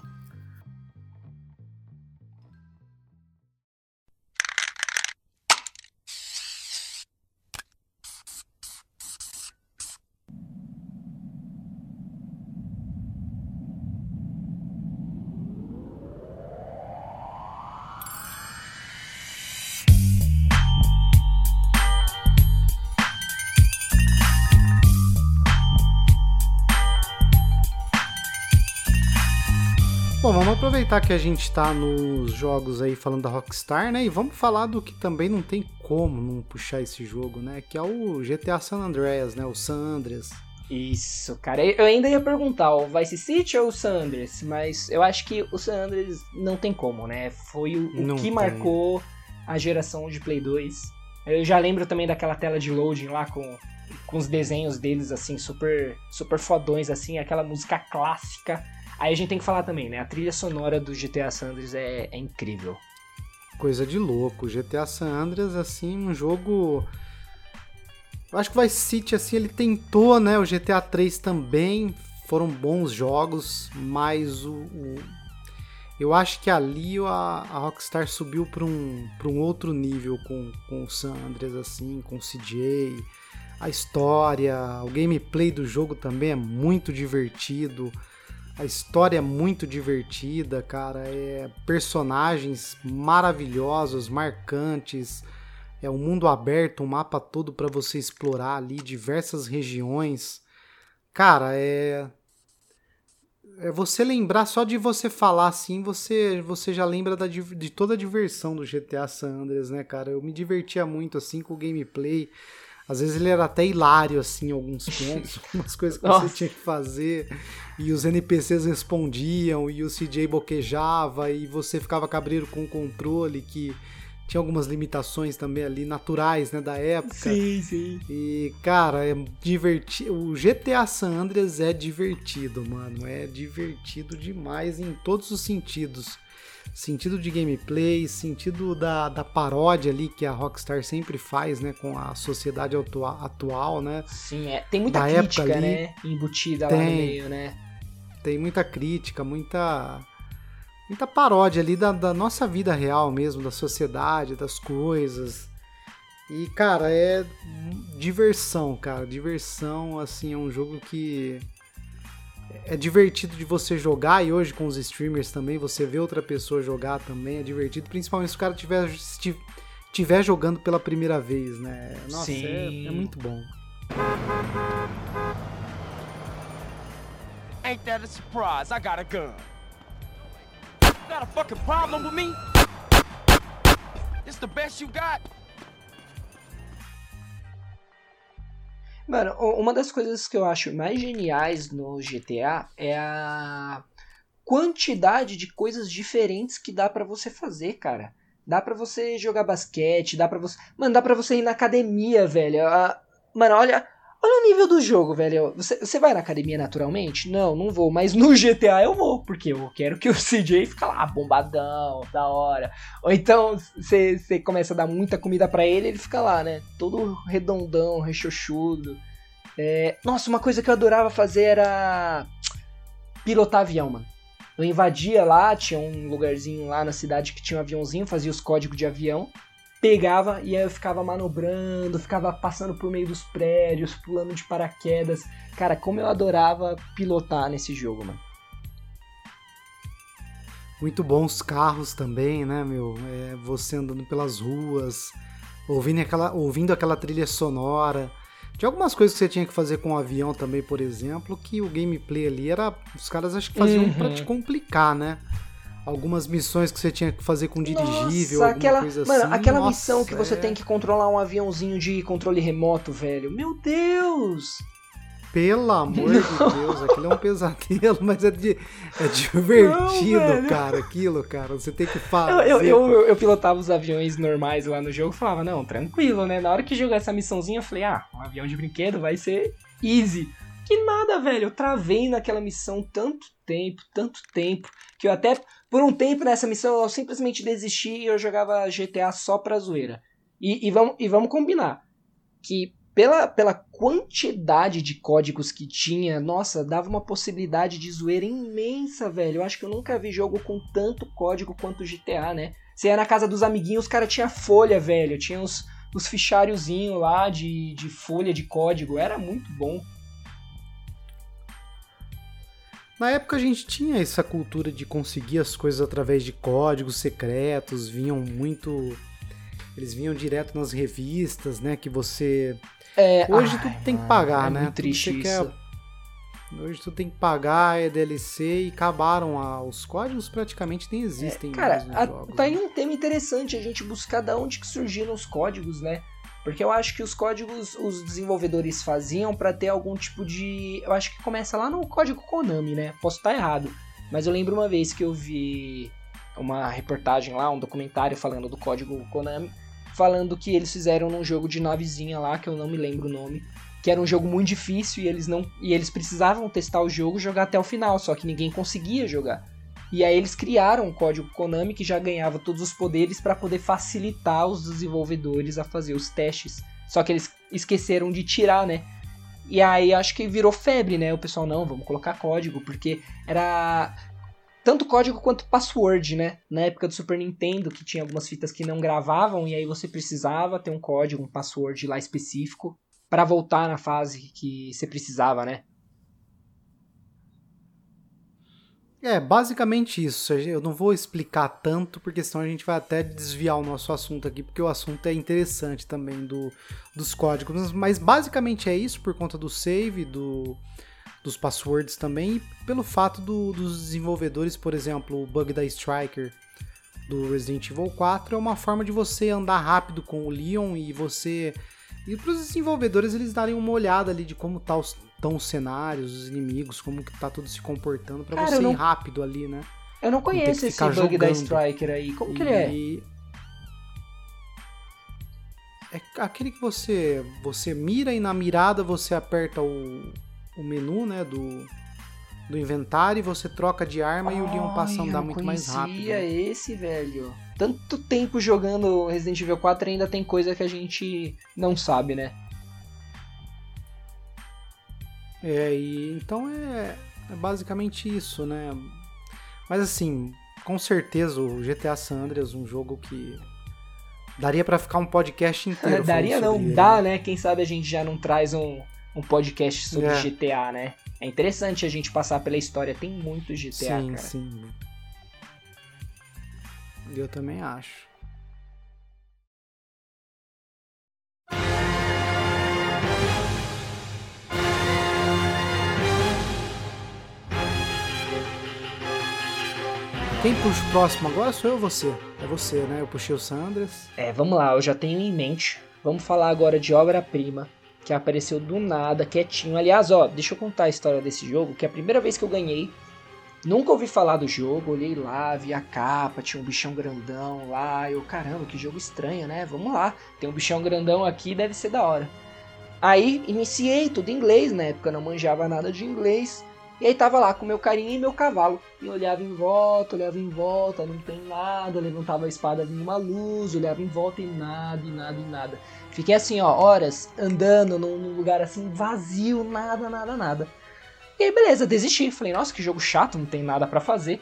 Aproveitar que a gente tá nos jogos aí falando da Rockstar, né? E vamos falar do que também não tem como não puxar esse jogo, né? Que é o GTA San Andreas, né? O San Andreas. Isso, cara. Eu ainda ia perguntar o Vice City ou o San Andreas, mas eu acho que o San Andreas não tem como, né? Foi o, o que tem. marcou a geração de Play 2. Eu já lembro também daquela tela de loading lá com, com os desenhos deles, assim, super, super fodões, assim, aquela música clássica Aí a gente tem que falar também, né? A trilha sonora do GTA San Andreas é, é incrível. Coisa de louco. GTA San Andreas, assim, um jogo. Eu acho que o Vice City, assim, ele tentou, né? O GTA 3 também. Foram bons jogos, mas o, o... eu acho que ali a, a Rockstar subiu para um, um outro nível com, com o San Andreas, assim, com o CJ. A história, o gameplay do jogo também é muito divertido. A história é muito divertida, cara. É personagens maravilhosos, marcantes. É um mundo aberto, um mapa todo para você explorar ali, diversas regiões. Cara, é é você lembrar só de você falar assim, você você já lembra da, de toda a diversão do GTA San Andreas, né, cara? Eu me divertia muito assim com o gameplay. Às vezes ele era até hilário, assim, em alguns pontos, [LAUGHS] umas coisas que Nossa. você tinha que fazer, e os NPCs respondiam, e o CJ boquejava, e você ficava cabreiro com o controle, que tinha algumas limitações também ali, naturais, né, da época. Sim, sim. E, cara, é divertido. O GTA San Andreas é divertido, mano. É divertido demais em todos os sentidos sentido de gameplay, sentido da, da paródia ali que a Rockstar sempre faz, né, com a sociedade atua, atual, né? Sim, é. Tem muita da crítica, ali, né, embutida tem, lá no meio, né? Tem muita crítica, muita muita paródia ali da, da nossa vida real mesmo, da sociedade, das coisas. E, cara, é diversão, cara. Diversão, assim, é um jogo que é divertido de você jogar e hoje com os streamers também, você vê outra pessoa jogar também, é divertido, principalmente se o cara tiver, tiver jogando pela primeira vez, né? Nossa, é, é, muito bom. Ain't that a surprise? I got a gun. Got a fucking problem with me? It's the best you got? Mano, uma das coisas que eu acho mais geniais no GTA é a quantidade de coisas diferentes que dá para você fazer, cara. Dá para você jogar basquete, dá para você, mano, dá para você ir na academia, velho. Mano, olha, olha o nível do jogo, velho. Você, você vai na academia naturalmente? Não, não vou, mas no GTA eu vou, porque eu quero que o [LAUGHS] CJ fique lá bombadão, da hora. Ou então você, você começa a dar muita comida para ele, ele fica lá, né, todo redondão, rechochudo. É... Nossa, uma coisa que eu adorava fazer era pilotar avião, mano. Eu invadia lá, tinha um lugarzinho lá na cidade que tinha um aviãozinho, fazia os códigos de avião, pegava e aí eu ficava manobrando, ficava passando por meio dos prédios, pulando de paraquedas. Cara, como eu adorava pilotar nesse jogo, mano. Muito bons carros também, né, meu? É, você andando pelas ruas, ouvindo aquela, ouvindo aquela trilha sonora. Tinha algumas coisas que você tinha que fazer com o avião também, por exemplo, que o gameplay ali era. Os caras acho que faziam uhum. pra te complicar, né? Algumas missões que você tinha que fazer com dirigível, Nossa, aquela, coisa mano, assim. Aquela Nossa, missão que você é... tem que controlar um aviãozinho de controle remoto, velho. Meu Deus! Pelo amor de [LAUGHS] Deus, aquilo é um pesadelo, mas é, de, é divertido, Não, cara, aquilo, cara. Você tem que fazer. Eu, eu, eu, eu pilotava os aviões normais lá no jogo e falava, não, tranquilo, né? Na hora que jogar essa missãozinha, eu falei, ah, um avião de brinquedo vai ser easy. Que nada, velho. Eu travei naquela missão tanto tempo, tanto tempo, que eu até, por um tempo nessa missão, eu simplesmente desisti e eu jogava GTA só pra zoeira. E, e, vamos, e vamos combinar que pela, pela quantidade de códigos que tinha, nossa, dava uma possibilidade de zoeira imensa, velho. Eu acho que eu nunca vi jogo com tanto código quanto GTA, né? Você ia na casa dos amiguinhos, os caras tinha folha, velho. Tinha os, os fichariozinhos lá de, de folha de código. Era muito bom. Na época a gente tinha essa cultura de conseguir as coisas através de códigos secretos, vinham muito. Eles vinham direto nas revistas, né? Que você. É, Hoje ai, tu tem que pagar, é né? Muito Tudo triste isso. quer- Hoje tu tem que pagar, é DLC e acabaram. a- Os códigos praticamente nem existem Cara, mais nos a- jogos. tá aí né? um tema interessante a gente buscar da onde que surgiram os códigos, né? Porque eu acho que os códigos os desenvolvedores faziam pra ter algum tipo de. Eu acho que começa lá no código Konami, né? Posso estar errado. Mas eu lembro uma vez que eu vi uma reportagem lá, um documentário falando do código Konami, falando que eles fizeram num jogo de navezinha lá, que eu não me lembro o nome, que era um jogo muito difícil e eles não e eles precisavam testar o jogo jogar até o final, só que ninguém conseguia jogar. E aí eles criaram um código Konami que já ganhava todos os poderes para poder facilitar os desenvolvedores a fazer os testes. Só que eles esqueceram de tirar, né? E aí acho que virou febre, né? O pessoal não, vamos colocar código, porque era tanto código quanto password, né? Na época do Super Nintendo, que tinha algumas fitas que não gravavam e aí você precisava ter um código, um password lá específico para voltar na fase que você precisava, né? É, basicamente isso. Eu não vou explicar tanto, porque senão a gente vai até desviar o nosso assunto aqui, porque o assunto é interessante também do, dos códigos. Mas basicamente é isso, por conta do save, do, dos passwords também, e pelo fato do- dos desenvolvedores, por exemplo, o bug da Striker do Resident Evil 4 é uma forma de você andar rápido com o Leon e você. E para os desenvolvedores eles darem uma olhada ali de como tá os, estão os cenários, os inimigos, como que tá tudo se comportando pra Cara, você eu não- ir rápido ali, né? Eu não conheço esse bug da jogando. Striker aí. Como que ele é? E- É aquele que você você mira e na mirada você aperta o, o menu, né, do, do inventário e você troca de arma e o Leon passa a andar eu muito mais rápido. conhecia né? esse, velho. Tanto tempo jogando Resident Evil 4 ainda tem coisa que a gente não sabe, né? É, e então é, é basicamente isso, né? Mas assim, com certeza o GTA San Andreas um jogo que daria pra ficar um podcast inteiro. [LAUGHS] Daria não, ele, dá, né? Quem sabe a gente já não traz um, um podcast sobre É. GTA, né? É interessante a gente passar pela história. Tem muito GTA, Sim, cara. sim. Eu também acho. Quem puxa o próximo agora sou eu ou você? É você, né? Eu puxei o Sandras. É, vamos lá, eu já tenho em mente. Vamos falar agora de obra-prima, que apareceu do nada, quietinho. Aliás, ó, deixa eu contar a história desse jogo, que é a primeira vez que eu ganhei. Nunca ouvi falar do jogo, olhei lá, vi a capa, tinha um bichão grandão lá. Eu, caramba, que jogo estranho, né? Vamos lá, tem um bichão grandão aqui, deve ser da hora. Aí iniciei tudo em inglês, na época não manjava nada de inglês. E aí tava lá com meu carinha e meu cavalo. E olhava em volta, olhava em volta, não tem nada. Levantava a espada, vinha uma luz, olhava em volta e nada, e nada, e nada. Fiquei assim, ó, horas andando num lugar assim, vazio, nada, nada, nada. E aí, beleza, desisti. Falei, nossa, que jogo chato, não tem nada pra fazer.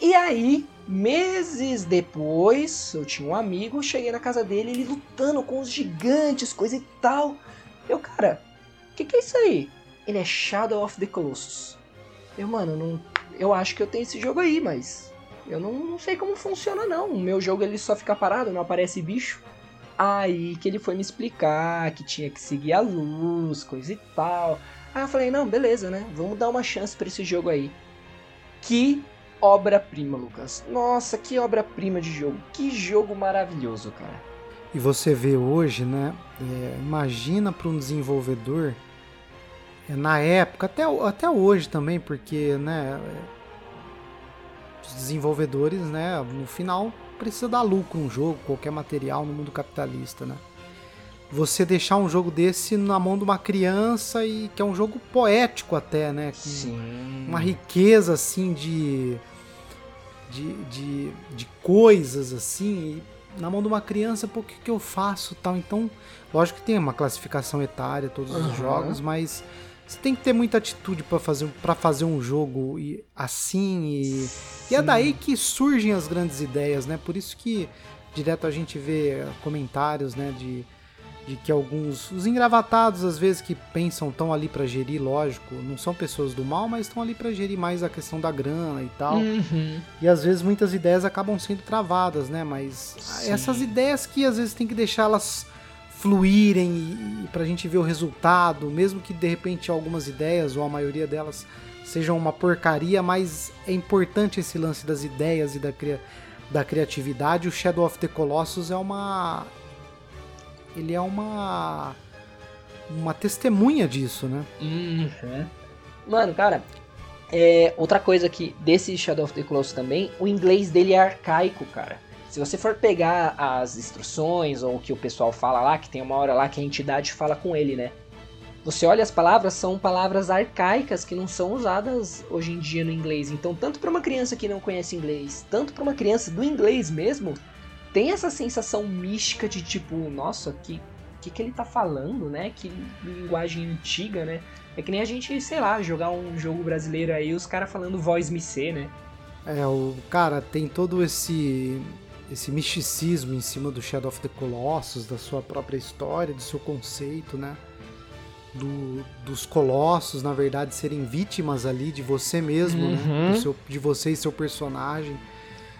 E aí, meses depois, eu tinha um amigo, cheguei na casa dele, ele lutando com os gigantes, coisa e tal. Eu, cara, o que, que é isso aí? Ele é Shadow of the Colossus. Eu, mano, não, eu acho que eu tenho esse jogo aí, mas eu não, não sei como funciona não. O meu jogo ele só fica parado, não aparece bicho. Aí que ele foi me explicar que tinha que seguir a luz, coisa e tal. Aí eu falei, não, beleza, né? Vamos dar uma chance pra esse jogo aí. Que obra-prima, Lucas. Nossa, que obra-prima de jogo. Que jogo maravilhoso, cara. E você vê hoje, né? é, imagina para um desenvolvedor é, na época, até, até hoje também, porque, né, os desenvolvedores, né, no final precisa dar lucro um jogo, qualquer material no mundo capitalista, né? Você deixar um jogo desse na mão de uma criança e que é um jogo poético até, né? Com Sim. uma riqueza assim de de, de, de coisas assim, na mão de uma criança, por que, que eu faço tal? Então, lógico que tem uma classificação etária todos os Uhum. jogos, mas você tem que ter muita atitude para fazer para fazer um jogo e- assim e, e é daí que surgem as grandes ideias, né? Por isso que direto a gente vê comentários, né, de de que alguns os engravatados às vezes que pensam estão ali para gerir, lógico, não são pessoas do mal, mas estão ali para gerir mais a questão da grana e tal. Uhum. E às vezes muitas ideias acabam sendo travadas, né? Mas Sim. essas ideias que às vezes tem que deixá-las fluírem e, e pra gente ver o resultado, mesmo que de repente algumas ideias ou a maioria delas sejam uma porcaria, mas é importante esse lance das ideias e da, cria- da criatividade. O Shadow of the Colossus é uma ele é uma uma testemunha disso, né? Uhum. Mano, cara, é, outra coisa que desse Shadow of the Colossus também, o inglês dele é arcaico, cara. Se você for pegar as instruções ou o que o pessoal fala lá, que tem uma hora lá que a entidade fala com ele, né? Você olha as palavras, são palavras arcaicas que não são usadas hoje em dia no inglês. Então, tanto para uma criança que não conhece inglês, tanto para uma criança do inglês mesmo, tem essa sensação mística de tipo, nossa, que que, que ele tá falando, né? Que linguagem antiga, né? É que nem a gente, sei lá, jogar um jogo brasileiro aí, os caras falando voz micê, né? É, o cara tem todo esse esse misticismo em cima do Shadow of the Colossus, da sua própria história, do seu conceito, né? Do, dos colossos, na verdade, serem vítimas ali de você mesmo, Uhum. né? Seu, de você e seu personagem.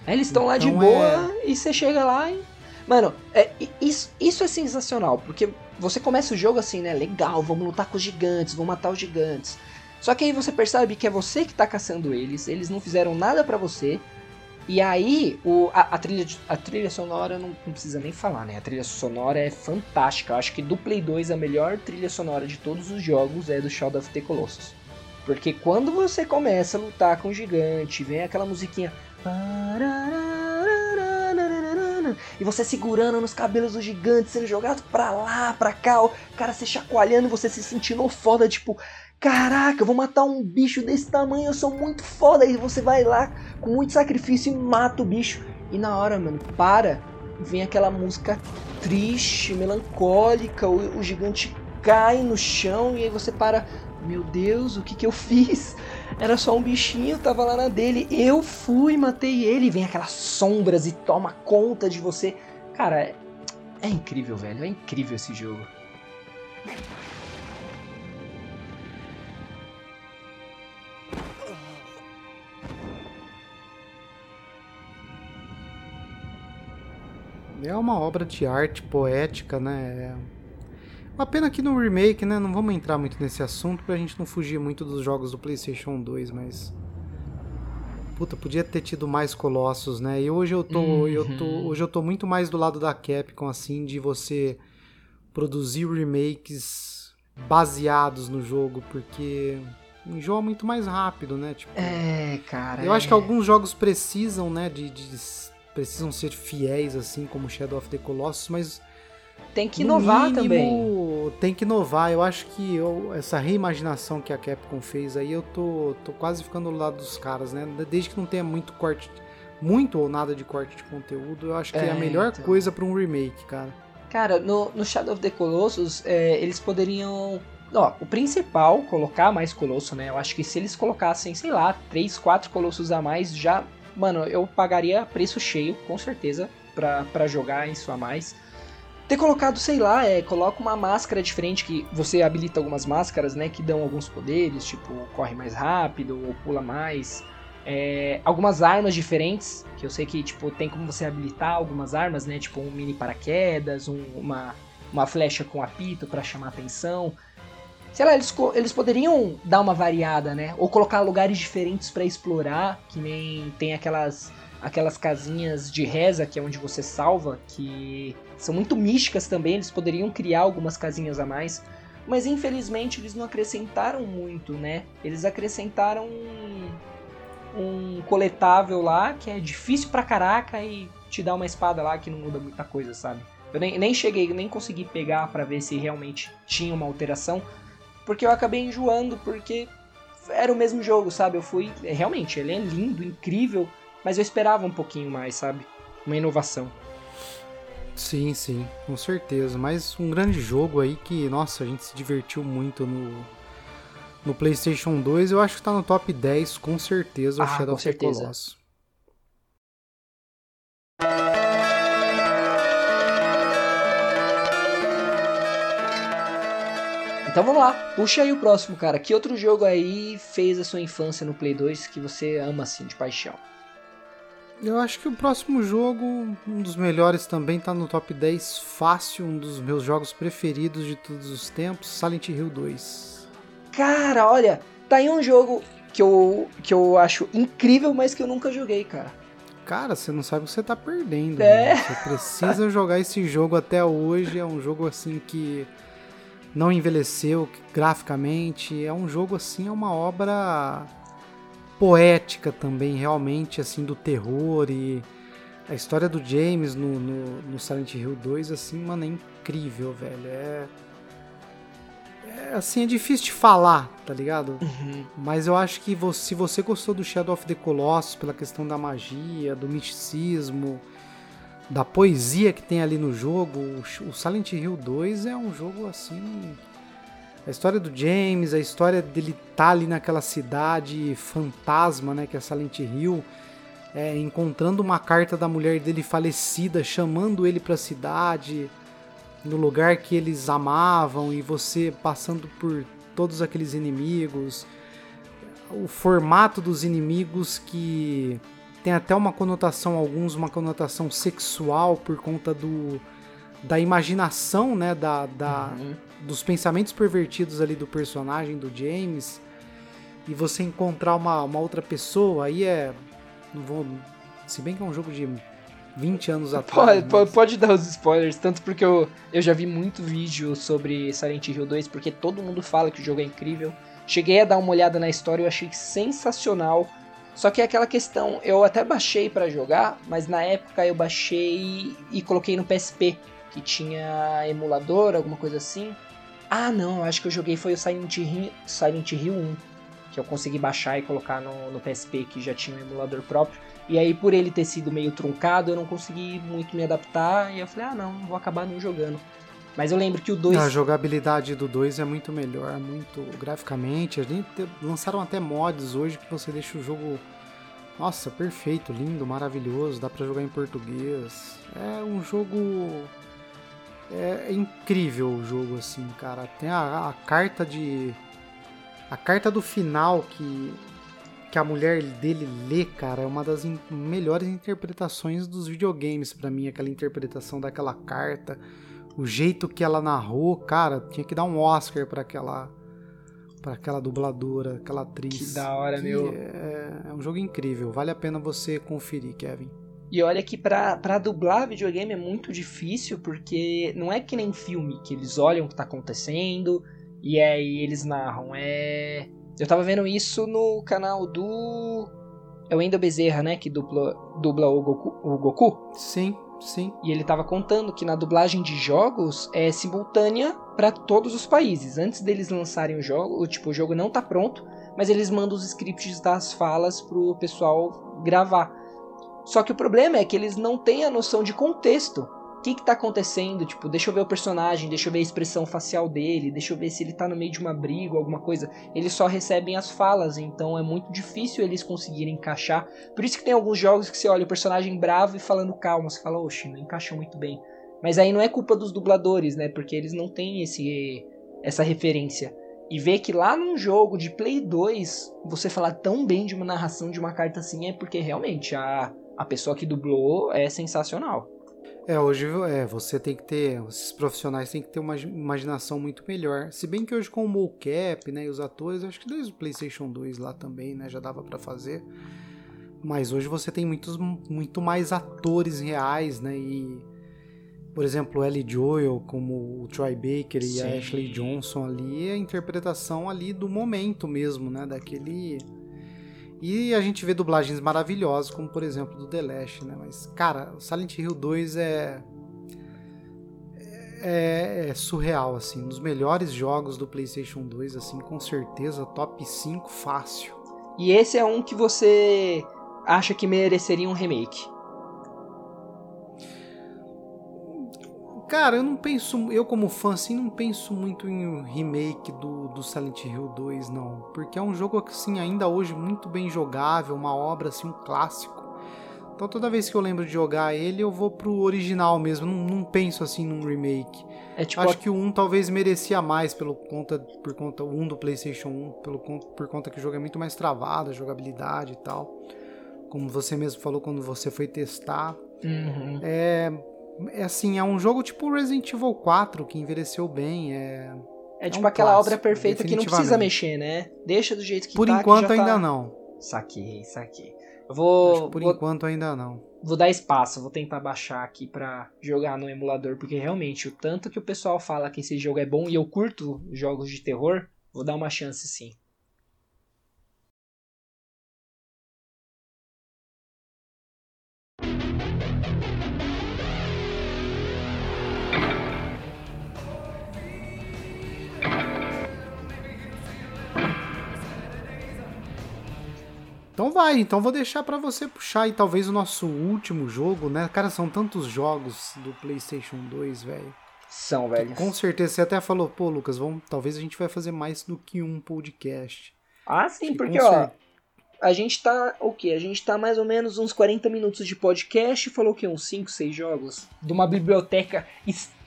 Aí eles estão lá de Então boa e você chega lá e. Mano, é, isso, isso é sensacional, porque você começa o jogo assim, né? Legal, vamos lutar com os gigantes, vamos matar os gigantes. Só que aí você percebe que é você que tá caçando eles, eles não fizeram nada pra você. E aí, o, a, a trilha, a trilha sonora não, não precisa nem falar, né? A trilha sonora é fantástica. Eu acho que do Play 2 a melhor trilha sonora de todos os jogos é do Shadow of the Colossus. Porque quando você começa a lutar com o gigante, vem aquela musiquinha. E você segurando nos cabelos do gigante, sendo jogado pra lá, pra cá, o cara se chacoalhando e você se sentindo foda, tipo, caraca, eu vou matar um bicho desse tamanho, eu sou muito foda. E você vai lá com muito sacrifício e mata o bicho. E na hora, mano, para, vem aquela música triste, melancólica, o, o gigante cai no chão e aí você para, meu Deus, o que que eu fiz? Era só um bichinho, tava lá na dele. Eu fui, matei ele. Vem aquelas sombras e toma conta de você. Cara, é, é incrível, velho. É incrível esse jogo. É uma obra de arte poética, né? É Uma pena que no remake, né? Não vamos entrar muito nesse assunto pra gente não fugir muito dos jogos do PlayStation 2, mas. Puta, podia ter tido mais colossos, né? E hoje eu tô, eu tô, Uhum. hoje eu tô muito mais do lado da Capcom, assim, de você produzir remakes baseados no jogo, porque enjoa muito mais rápido, né? Tipo, É, cara. eu acho é. que alguns jogos precisam, né, de, de- precisam ser fiéis assim como Shadow of the Colossus, mas tem que no inovar mínimo, também. Tem que inovar. Eu acho que eu- essa reimaginação que a Capcom fez aí, eu tô, tô quase ficando do lado dos caras, né? Desde que não tenha muito corte, muito ou nada de corte de conteúdo, eu acho que é, a É, melhor então. coisa pra um remake, cara. Cara, no, no Shadow of the Colossus, é, eles poderiam. Ó, o principal, colocar mais colosso, né? Eu acho que se eles colocassem, sei lá, 3, 4 colossos a mais, já. Mano, eu pagaria preço cheio, com certeza, pra, pra jogar isso a mais. Ter colocado, sei lá, é, coloca uma máscara diferente, que você habilita algumas máscaras, né? Que dão alguns poderes, tipo, corre mais rápido, ou pula mais. É, algumas armas diferentes, que eu sei que, tipo, tem como você habilitar algumas armas, né? Tipo, um mini paraquedas, um- uma, uma flecha com apito pra chamar atenção. Sei lá, eles, eles poderiam dar uma variada, né? Ou colocar lugares diferentes pra explorar, que nem tem aquelas aquelas casinhas de reza, que é onde você salva, que são muito místicas também, eles poderiam criar algumas casinhas a mais. mas infelizmente eles não acrescentaram muito, né? Eles acrescentaram um, coletável lá que é difícil pra caraca e te dá uma espada lá que não muda muita coisa, sabe? Eu nem, nem cheguei, nem consegui pegar para ver se realmente tinha uma alteração, porque eu acabei enjoando, porque era o mesmo jogo, sabe? Eu fui. Realmente, ele é lindo, incrível, mas eu esperava um pouquinho mais, sabe? Uma inovação. Sim, sim, com certeza. Mas um grande jogo aí que, nossa, a gente se divertiu muito no, no PlayStation 2. Eu acho que tá no top 10, com certeza, o ah, Shadow of the Colossus. Então vamos lá, puxa aí o próximo, cara. Que outro jogo aí fez a sua infância no Play 2 que você ama assim, de paixão? Eu acho que o próximo jogo, um dos melhores também, tá no top 10 fácil, um dos meus jogos preferidos de todos os tempos, Silent Hill 2. Cara, olha, tá aí um jogo que eu, que eu acho incrível, mas que eu nunca joguei, cara. Cara, você não sabe o que você tá perdendo. É. Você precisa [LAUGHS] jogar esse jogo até hoje. É um jogo assim que não envelheceu graficamente. É um jogo assim, é uma obra poética também, realmente, assim, do terror e a história do James no, no, no Silent Hill 2, assim, mano, é incrível, velho. É, é assim, é difícil de falar, tá ligado? Uhum. Mas eu acho que você, se você gostou do Shadow of the Colossus pela questão da magia, do misticismo, da poesia que tem ali no jogo. O Silent Hill 2 é um jogo assim. A história do James, a história dele estar tá ali naquela cidade fantasma, né, que é Silent Hill, é, encontrando uma carta da mulher dele falecida, chamando ele para a cidade, no lugar que eles amavam, e você passando por todos aqueles inimigos, o formato dos inimigos que tem até uma conotação, alguns, uma conotação sexual por conta do da imaginação, né, da, da Uhum. Dos pensamentos pervertidos ali do personagem do James e você encontrar uma, uma outra pessoa, aí é não vou, se bem que é um jogo de 20 anos atrás. Pode, mas- pode, dar os spoilers, tanto porque eu, eu já vi muito vídeo sobre Silent Hill 2, porque todo mundo fala que o jogo é incrível. Cheguei a dar uma olhada na história e eu achei sensacional. Só que é aquela questão, eu até baixei pra jogar, mas na época eu baixei e coloquei no PSP, que tinha emulador, alguma coisa assim. Ah, não, acho que eu joguei foi o Silent Hill, Silent Hill 1, que eu consegui baixar e colocar no, no PSP, que já tinha um emulador próprio. E aí, por ele ter sido meio truncado, eu não consegui muito me adaptar. E eu falei, ah, não, vou acabar não jogando. Mas eu lembro que o 2. A jogabilidade do 2 é muito melhor, muito graficamente. Te- lançaram até mods hoje que você deixa o jogo, nossa, perfeito, lindo, maravilhoso, dá pra jogar em português. É um jogo é incrível o jogo assim, cara. Tem a, a carta de a carta do final que que a mulher dele lê, cara, é uma das in- melhores interpretações dos videogames pra mim, aquela interpretação daquela carta o jeito que ela narrou, cara, tinha que dar um Oscar pra aquela para aquela dubladora, aquela atriz. Que da hora, Que meu. É, é um jogo incrível, vale a pena você conferir, Kevin. E olha que pra, pra dublar videogame é muito difícil, porque não é que nem filme, que eles olham o que tá acontecendo e aí eles narram. É. Eu tava vendo isso no canal do. É o Wendel Bezerra, né? Que dubla, dubla o, Goku, o Goku. Sim, sim. E ele tava contando que na dublagem de jogos é simultânea para todos os países. Antes deles lançarem o jogo, o, tipo, o jogo não tá pronto, mas eles mandam os scripts das falas pro pessoal gravar. Só que o problema é que eles não têm a noção de contexto. O que, que tá acontecendo? Tipo, deixa eu ver o personagem, deixa eu ver a expressão facial dele, deixa eu ver se ele tá no meio de uma briga ou alguma coisa. Eles só recebem as falas, então é muito difícil eles conseguirem encaixar. Por isso que tem alguns jogos que você olha o personagem bravo e falando calma, você fala, oxe, não encaixa muito bem. Mas aí não é culpa dos dubladores, né? Porque eles não têm esse essa referência. E ver que lá num jogo de Play 2, você falar tão bem de uma narração de uma carta assim é porque realmente a, a pessoa que dublou é sensacional. É, hoje é, você tem que ter, esses profissionais têm que ter uma imaginação muito melhor. Se bem que hoje com o mocap, né, e os atores, acho que desde o PlayStation 2 lá também, né, já dava pra fazer. Mas hoje você tem muitos, muito mais atores reais, né, e, por exemplo, Ellie Joel, como o Troy Baker Sim. e a Ashley Johnson ali, é a interpretação ali do momento mesmo, né? Daquele. E a gente vê dublagens maravilhosas, como por exemplo do The Last, né? Mas, cara, Silent Hill 2 é. É, é surreal, assim. Um dos melhores jogos do PlayStation 2, assim, com certeza, top 5 fácil. E esse é um que você acha que mereceria um remake. Cara, eu não penso, eu como fã, assim, não penso muito em remake do, do Silent Hill 2, não. Porque é um jogo, assim, ainda hoje muito bem jogável, uma obra, assim, um clássico. Então toda vez que eu lembro de jogar ele, eu vou pro original mesmo, não, não penso, assim, num remake. É tipo, Acho que o 1 talvez merecia mais pelo conta, por conta, o 1 do Playstation 1, pelo, por conta que o jogo é muito mais travado, a jogabilidade e tal. Como você mesmo falou quando você foi testar. Uhum. É, é assim, é um jogo tipo Resident Evil 4 que envelheceu bem. É, É tipo um aquela obra clássico, perfeita que não precisa mexer, né? Deixa do jeito que por tá. que enquanto já ainda tá... não. Saquei, saquei. Eu vou, por vou, enquanto ainda não. vou dar espaço, vou tentar baixar aqui pra jogar no emulador, porque realmente, o tanto que o pessoal fala que esse jogo é bom e eu curto jogos de terror, vou dar uma chance sim. Então vai, então vou deixar pra você puxar e talvez o nosso último jogo, né? Cara, são tantos jogos do PlayStation 2, velho. São, velho. Com certeza você até falou, pô, Lucas, vamos, talvez a gente vai fazer mais do que um podcast. Ah, sim, Que porque, ó, a gente tá, o quê? A gente tá mais ou menos uns 40 minutos de podcast e falou o quê? Uns 5, 6 jogos? De uma biblioteca extensa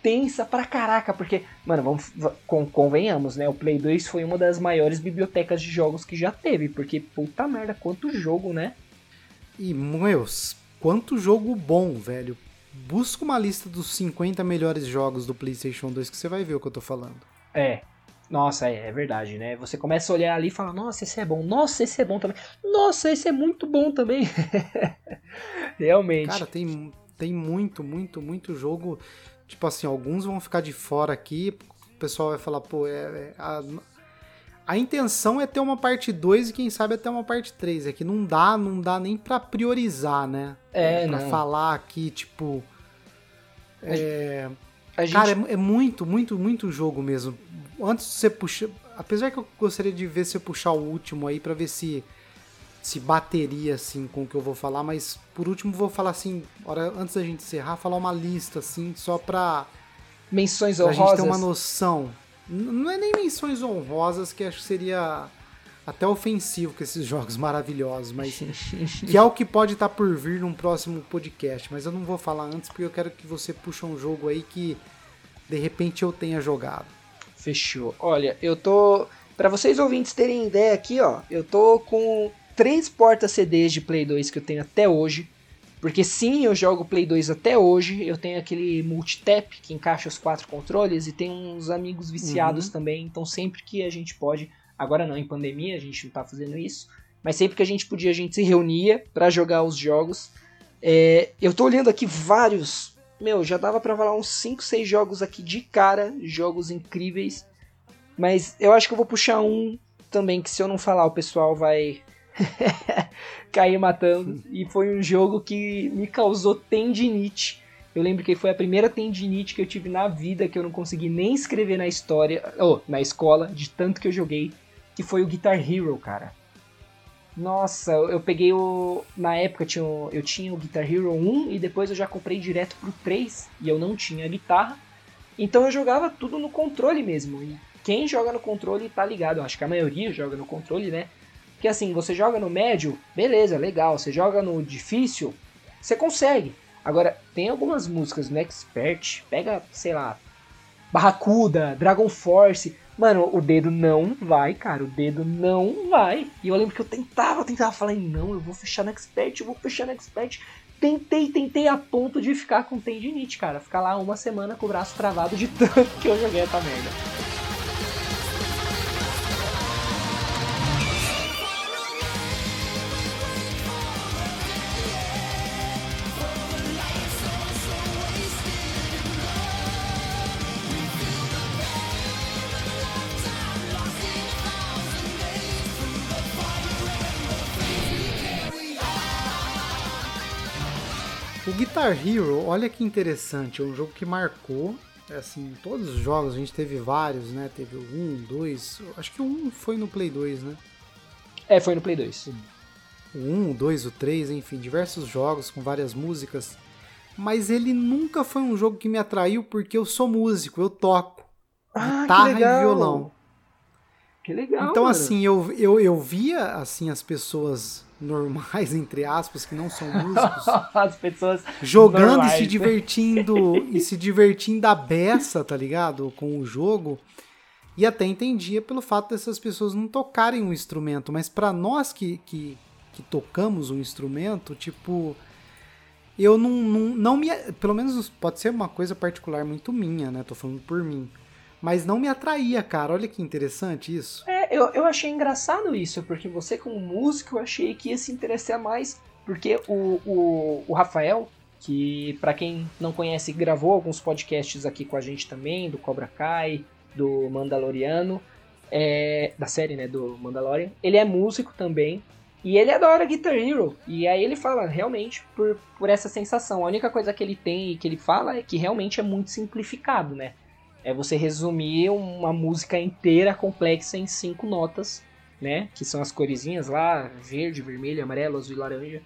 pra caraca, porque, mano, vamos, va- con- convenhamos, né? O Play 2 foi uma das maiores bibliotecas de jogos que já teve, porque, puta merda, quanto jogo, né? E, meus, quanto jogo bom, velho. Busca uma lista dos 50 melhores jogos do PlayStation 2 que você vai ver o que eu tô falando. É. Nossa, é, é verdade, né? Você começa a olhar ali e fala, nossa, esse é bom, nossa, esse é bom também, nossa, esse é muito bom também. [LAUGHS] Realmente. Cara, tem, tem muito, muito, muito jogo. Tipo assim, alguns vão ficar de fora aqui. O pessoal vai falar, pô, é, é- a, a intenção é ter uma parte 2 e quem sabe até uma parte 3. É que não dá, não dá nem pra priorizar, né? É, pra não. falar aqui, tipo. É, gente... Cara, é, é muito, muito, muito jogo mesmo. Antes de você puxar. Apesar que eu gostaria de ver você puxar o último aí pra ver se se bateria assim com o que eu vou falar, mas por último vou falar assim, hora, antes da gente encerrar, falar uma lista assim, só pra, menções pra gente honrosas. ter uma noção. Não é nem menções honrosas, que acho que seria até ofensivo com esses [LAUGHS] jogos maravilhosos, mas [LAUGHS] que é o que pode estar por vir num próximo podcast, mas eu não vou falar antes porque eu quero que você puxe um jogo aí que de repente eu tenha jogado. Fechou. Olha, eu tô. Pra vocês ouvintes terem ideia aqui, ó, eu tô com três portas CDs de Play 2 que eu tenho até hoje. Porque sim, eu jogo Play 2 até hoje. Eu tenho aquele multitap que encaixa os quatro controles e tem uns amigos viciados Uhum. também. Então sempre que a gente pode, agora não em pandemia, a gente não tá fazendo isso, mas sempre que a gente podia, a gente se reunia pra jogar os jogos. É, eu tô olhando aqui vários. Meu, já dava pra falar uns 5, 6 jogos aqui de cara, jogos incríveis. Mas eu acho que eu vou puxar um também que se eu não falar o pessoal vai [LAUGHS] cair matando. E foi um jogo que me causou tendinite. Eu lembro que foi a primeira tendinite que eu tive na vida que eu não consegui nem escrever na história, ou na escola, de tanto que eu joguei, que foi o Guitar Hero, cara. Nossa, eu peguei o. Na época tinha o- eu tinha o Guitar Hero 1 e depois eu já comprei direto pro 3 e eu não tinha guitarra. Então eu jogava tudo no controle mesmo. E quem joga no controle tá ligado. Eu acho que a maioria joga no controle, né? Porque assim, você joga no médio, beleza, legal. Você joga no difícil, você consegue. Agora, tem algumas músicas no Expert, pega, sei lá, Barracuda, Dragon Force. Mano, o dedo não vai, cara. O dedo não vai. E eu lembro que eu tentava, tentava, falei, não, eu vou fechar no Expert, eu vou fechar no Expert. Tentei, tentei a ponto de ficar com tendinite, cara. Ficar lá uma semana com o braço travado de [LAUGHS] tanto que eu joguei essa merda. Guitar Hero, olha que interessante, é um jogo que marcou, assim, todos os jogos, a gente teve vários, né? Teve 1, 2, acho que o 1 foi no Play 2, né? É, foi no Play 2. O 1, o 2, o 3, enfim, diversos jogos com várias músicas. Mas ele nunca foi um jogo que me atraiu porque eu sou músico, eu toco Ah, guitarra e violão. Que legal. Então, mano. assim, eu, eu, eu via assim as pessoas normais, entre aspas, que não são músicos, [LAUGHS] As pessoas. jogando Normais, e se divertindo e se divertindo a beça, tá ligado? Com o jogo. E até entendia pelo fato dessas pessoas não tocarem um instrumento, mas pra nós que, que, que tocamos um instrumento, tipo, eu não, não, não me. Pelo menos pode ser uma coisa particular muito minha, né? Tô falando por mim. Mas não me atraía, cara. Olha que interessante isso. É, eu, eu achei engraçado isso, porque você, como músico, eu achei que ia se interessar mais. Porque o, o, o Rafael, que pra quem não conhece, gravou alguns podcasts aqui com a gente também, do Cobra Kai, do Mandaloriano, é, da série, né, do Mandalorian. Ele é músico também. E ele adora Guitar Hero. E aí ele fala, realmente, por, por essa sensação. A única coisa que ele tem e que ele fala é que realmente é muito simplificado, né? É você resumir uma música inteira complexa em cinco notas, né? Que são as coresinhas lá, verde, vermelho, amarelo, azul e laranja.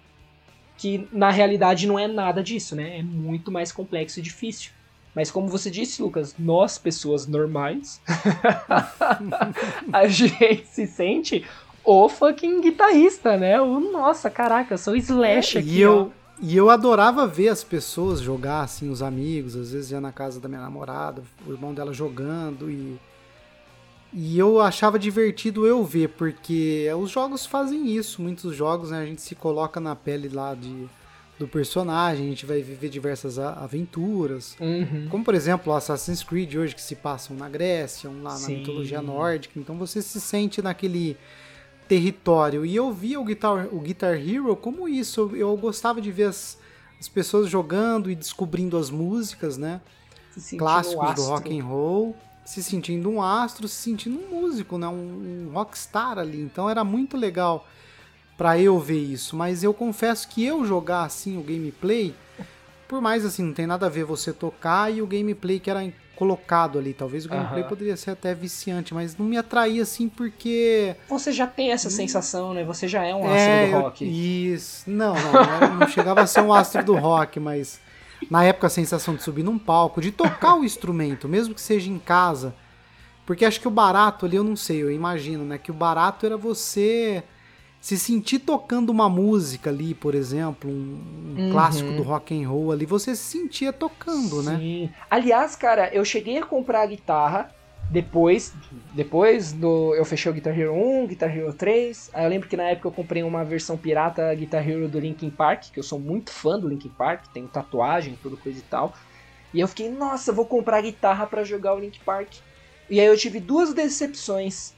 Que na realidade não é nada disso, né? É muito mais complexo e difícil. Mas como você disse, Lucas, nós, pessoas normais, [LAUGHS] a gente se sente o fucking guitarrista, né? O, nossa, caraca, eu sou Slash aqui, e eu, e eu adorava ver as pessoas jogar, assim, os amigos, às vezes ia na casa da minha namorada, o irmão dela jogando e. E eu achava divertido eu ver, porque os jogos fazem isso, muitos jogos, né? A gente se coloca na pele lá de, do personagem, a gente vai viver diversas aventuras. Uhum. Como, por exemplo, o Assassin's Creed hoje, que se passam na Grécia, um lá na Sim. mitologia nórdica. Então você se sente naquele território. E eu via o Guitar, o Guitar Hero como isso. Eu, eu gostava de ver as, as pessoas jogando e descobrindo as músicas, né? Clássicos do astro. rock and roll. Se sentindo um astro, se sentindo um músico, né? Um, um rockstar ali. Então era muito legal pra eu ver isso. Mas eu confesso que eu jogar assim o gameplay, por mais assim, não tem nada a ver você tocar e o gameplay que era colocado ali. Talvez o gameplay Aham. poderia ser até viciante, mas não me atraía assim porque. Você já tem essa sensação, né? Você já é um astro é, do eu- rock. Isso. Não, não, não [LAUGHS] chegava a ser um astro do rock, mas na época a sensação de subir num palco, de tocar o instrumento, mesmo que seja em casa. Porque acho que o barato ali, eu não sei, eu imagino, né? Que o barato era você se sentir tocando uma música ali, por exemplo, um, um Uhum. clássico do rock and roll ali, você se sentia tocando, né? Sim. Aliás, cara, eu cheguei a comprar a guitarra depois, depois do eu fechei o Guitar Hero 1, Guitar Hero 3. Aí eu lembro que na época eu comprei uma versão pirata Guitar Hero do Linkin Park, que eu sou muito fã do Linkin Park, tenho tatuagem, tudo coisa e tal. E eu fiquei, nossa, vou comprar a guitarra pra jogar o Linkin Park. E aí eu tive duas decepções.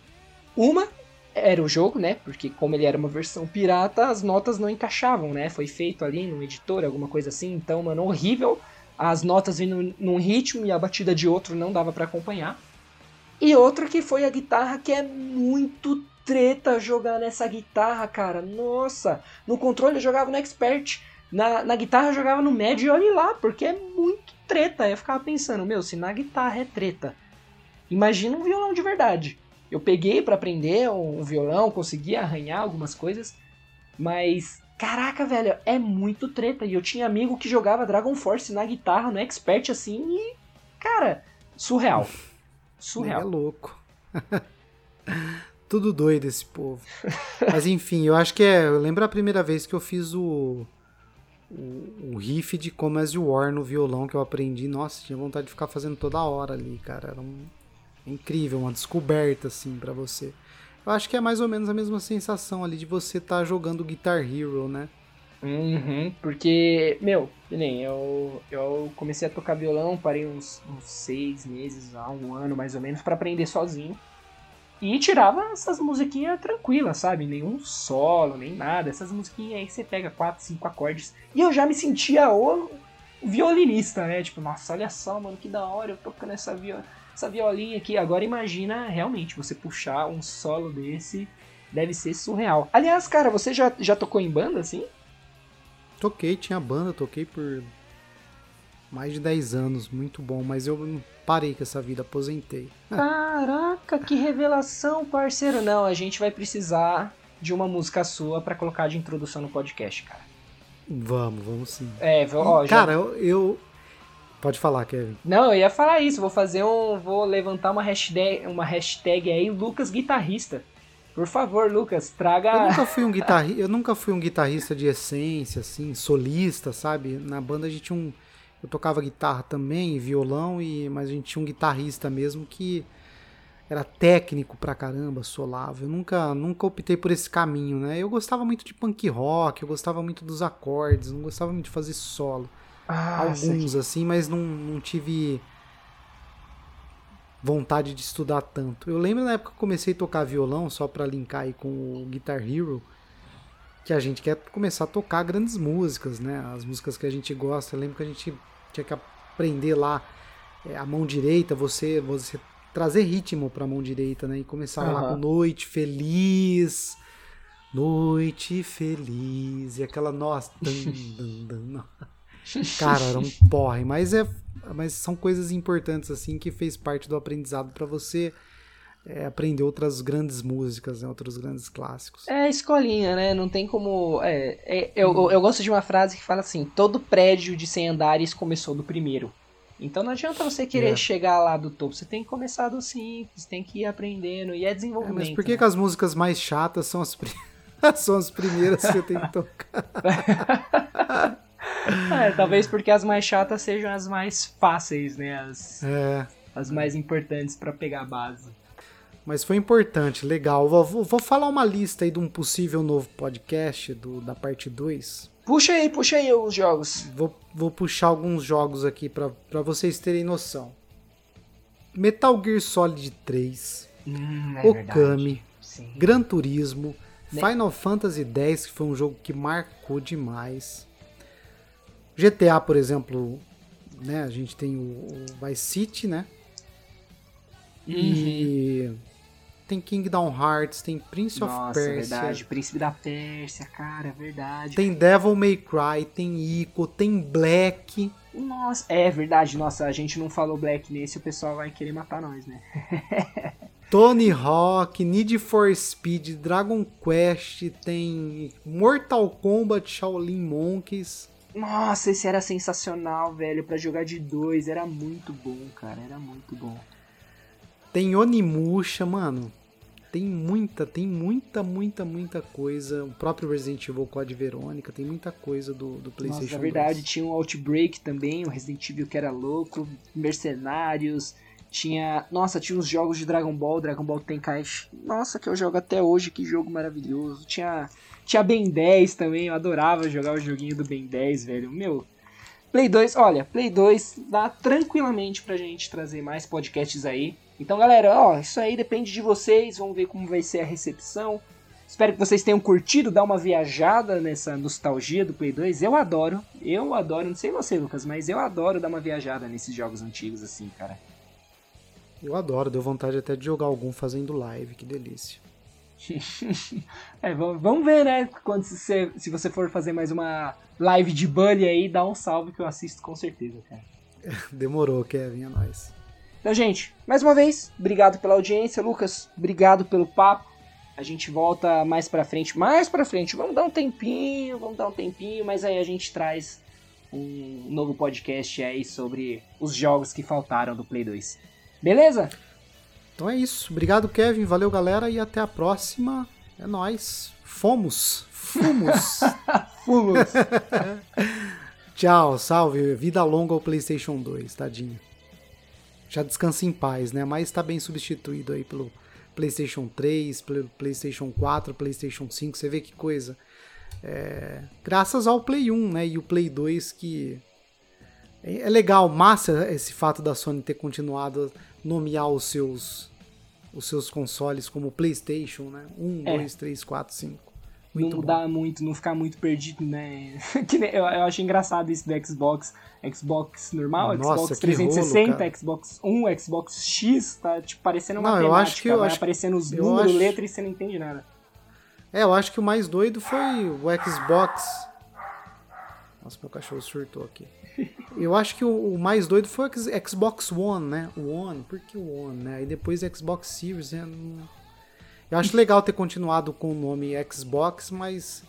Uma era o jogo, né? Porque como ele era uma versão pirata, as notas não encaixavam, né? Foi feito ali no editor, alguma coisa assim. Então, mano, horrível. As notas vindo num ritmo e a batida de outro não dava pra acompanhar. E outra que foi a guitarra, que é muito treta jogar nessa guitarra, cara. Nossa! No controle eu jogava no Expert. Na, na guitarra eu jogava no médio e olhe lá, porque é muito treta. Eu ficava pensando, meu, se na guitarra é treta, imagina um violão de verdade. Eu peguei pra aprender um violão, consegui arranhar algumas coisas, mas caraca, velho, é muito treta. E eu tinha amigo que jogava Dragon Force na guitarra, no Expert assim, e cara, surreal. [LAUGHS] É Surreal. louco. [LAUGHS] Tudo doido esse povo. Mas enfim, eu acho que é. Eu lembro a primeira vez que eu fiz o. O, o riff de Come As You War no violão que eu aprendi. Nossa, tinha vontade de ficar fazendo toda hora ali, cara. Era um, incrível, uma descoberta, assim, pra você. Eu acho que é mais ou menos a mesma sensação ali de você estar jogando Guitar Hero, né? Uhum, porque, meu, nem eu, eu comecei a tocar violão, parei uns, uns seis meses, há um ano mais ou menos, pra aprender sozinho. E tirava essas musiquinhas tranquilas, sabe? Nenhum solo, nem nada. Essas musiquinhas aí você pega quatro, cinco acordes. E eu já me sentia o violinista, né? Tipo, nossa, olha só, mano, que da hora eu tocando essa, viol essa violinha aqui. Agora imagina realmente você puxar um solo desse. Deve ser surreal. Aliás, cara, você já, já tocou em banda assim? Toquei, tinha banda, toquei por mais de 10 anos, muito bom, mas eu parei com essa vida, aposentei. Caraca, que revelação, parceiro. Não, a gente vai precisar de uma música sua para colocar de introdução no podcast, cara. Vamos, vamos sim. É, ó, já... Cara, eu, eu, Pode falar, Kevin. Não, eu ia falar isso, vou fazer um. Vou levantar uma hashtag, uma hashtag aí, Lucas Guitarrista. Por favor, Lucas, traga. Eu nunca [LAUGHS] fui um guitarrista, eu nunca fui um guitarrista de essência, assim, solista, sabe? Na banda a gente tinha um. Eu tocava guitarra também, violão, e mas a gente tinha um guitarrista mesmo que era técnico pra caramba, solava. Eu nunca, nunca optei por esse caminho, né? Eu gostava muito de punk rock, eu gostava muito dos acordes, não gostava muito de fazer solo. Ah, Alguns, assim, mas não, não tive vontade de estudar tanto. Eu lembro na época que eu comecei a tocar violão, só para linkar aí com o Guitar Hero, que a gente quer começar a tocar grandes músicas, né? As músicas que a gente gosta. Eu lembro que a gente tinha que aprender lá é, a mão direita, você, você trazer ritmo para a mão direita, né? E começar uhum. lá com Noite Feliz. Noite Feliz. E aquela nossa. [LAUGHS] [LAUGHS] Cara, era um porre, mas é mas são coisas importantes assim que fez parte do aprendizado para você é, aprender outras grandes músicas, né, outros grandes clássicos. É escolinha, né? Não tem como. É, é, eu, eu gosto de uma frase que fala assim: todo prédio de 100 andares começou do primeiro. Então não adianta você querer é. chegar lá do topo, você tem que começar do simples, tem que ir aprendendo, e é desenvolvimento. É, mas por que, né? que as músicas mais chatas são as, [LAUGHS] são as primeiras que eu tenho que tocar? [LAUGHS] [LAUGHS] É, talvez porque as mais chatas sejam as mais fáceis, né? As, é. as mais importantes para pegar a base. Mas foi importante, legal. Vou, vou, falar uma lista aí de um possível novo podcast do, da parte 2. Puxa aí, puxa aí os jogos. Vou, vou puxar alguns jogos aqui para vocês terem noção. Metal Gear Solid 3, hum, é Okami, Gran Turismo, Final Fantasy X, que foi um jogo que marcou demais. GTA, por exemplo, né? A gente tem o, o Vice City, né? Uhum. E tem Kingdom Hearts, tem Prince Nossa, of Persia. verdade, Príncipe da Pérsia, cara, é verdade. Tem Devil May Cry, tem Ico, tem Black. Nossa, é verdade, nossa, a gente não falou Black nesse, o pessoal vai querer matar nós, né? [LAUGHS] Tony Hawk, Need for Speed, Dragon Quest, tem Mortal Kombat, Shaolin Monkeys. Nossa, esse era sensacional, velho, para jogar de dois, era muito bom, cara, era muito bom. Tem Onimusha, mano. Tem muita, tem muita, muita, muita coisa. O próprio Resident Evil Code Verônica, tem muita coisa do, do PlayStation Nossa, na verdade, 2. tinha um Outbreak também, o Resident Evil que era louco, Mercenários, tinha, nossa, tinha uns jogos de Dragon Ball, Dragon Ball Tenkaichi. Nossa, que eu jogo até hoje, que jogo maravilhoso. Tinha tinha Ben 10 também, eu adorava jogar o joguinho do Ben 10, velho. Meu, Play 2, olha, Play 2 dá tranquilamente pra gente trazer mais podcasts aí. Então, galera, ó, isso aí depende de vocês, vamos ver como vai ser a recepção. Espero que vocês tenham curtido, dar uma viajada nessa nostalgia do Play 2. Eu adoro, eu adoro, não sei você, Lucas, mas eu adoro dar uma viajada nesses jogos antigos assim, cara. Eu adoro, deu vontade até de jogar algum fazendo live, que delícia. [LAUGHS] é, vamos ver, né? Quando se, se você for fazer mais uma live de Bully aí, dá um salve que eu assisto com certeza, cara. [LAUGHS] Demorou, Kevin, é nóis. Então, gente, mais uma vez, obrigado pela audiência, Lucas. Obrigado pelo papo. A gente volta mais pra frente, mais pra frente. Vamos dar um tempinho, vamos dar um tempinho, mas aí a gente traz um novo podcast aí sobre os jogos que faltaram do Play 2. Beleza? Então é isso. Obrigado, Kevin. Valeu, galera. E até a próxima. É nós. Fomos. Fomos. [LAUGHS] Fomos. [LAUGHS] Tchau, salve. Vida longa ao PlayStation 2, tadinho. Já descansa em paz, né? Mas está bem substituído aí pelo PlayStation 3, pelo PlayStation 4, PlayStation 5. Você vê que coisa. É... graças ao Play 1, né? E o Play 2 que. É legal, massa esse fato da Sony ter continuado nomear os seus os seus consoles como PlayStation, né? 1, 2, 3, 4, 5. Muito não mudar muito, não ficar muito perdido, né? [LAUGHS] que eu, eu acho engraçado isso do Xbox. Xbox normal, Nossa, Xbox 360, rolo, Xbox 1, Xbox X, tá tipo parecendo uma não, eu acho que eu vai acho aparecendo os números, acho... letras e você não entende nada. É, eu acho que o mais doido foi o Xbox Nossa, meu cachorro surtou aqui. Eu acho que o, o mais doido foi o Xbox One, né? O One, por que o One, né? E depois Xbox Series, né? Eu acho legal ter continuado com o nome Xbox, mas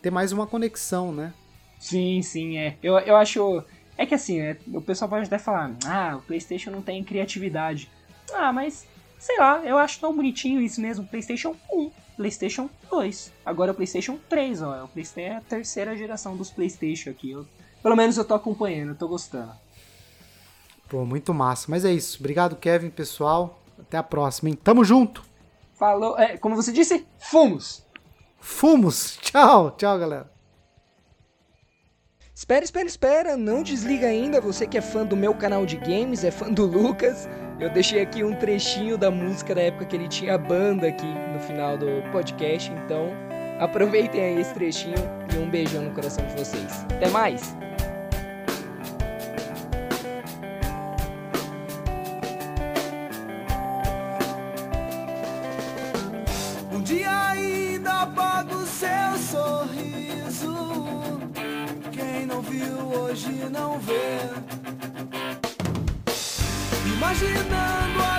ter mais uma conexão, né? Sim, sim, é. Eu, eu acho. É que assim, é, o pessoal pode até falar, ah, o PlayStation não tem criatividade. Ah, mas sei lá, eu acho tão bonitinho isso mesmo. PlayStation 1, PlayStation 2, agora o PlayStation 3, ó. O PlayStation é a terceira geração dos PlayStation aqui. Eu, pelo menos eu tô acompanhando, eu tô gostando. Pô, muito massa. Mas é isso. Obrigado, Kevin, pessoal. Até a próxima, hein? Tamo junto! Falou, é, como você disse, fumos! Fumos! [LAUGHS] Tchau, tchau, galera. Espera, espera, espera, não desliga ainda. Você que é fã do meu canal de games, é fã do Lucas. Eu deixei aqui um trechinho da música da época que ele tinha banda aqui no final do podcast. Então, aproveitem aí esse trechinho e um beijão no coração de vocês. Até mais! Hoje não vê. Imaginando a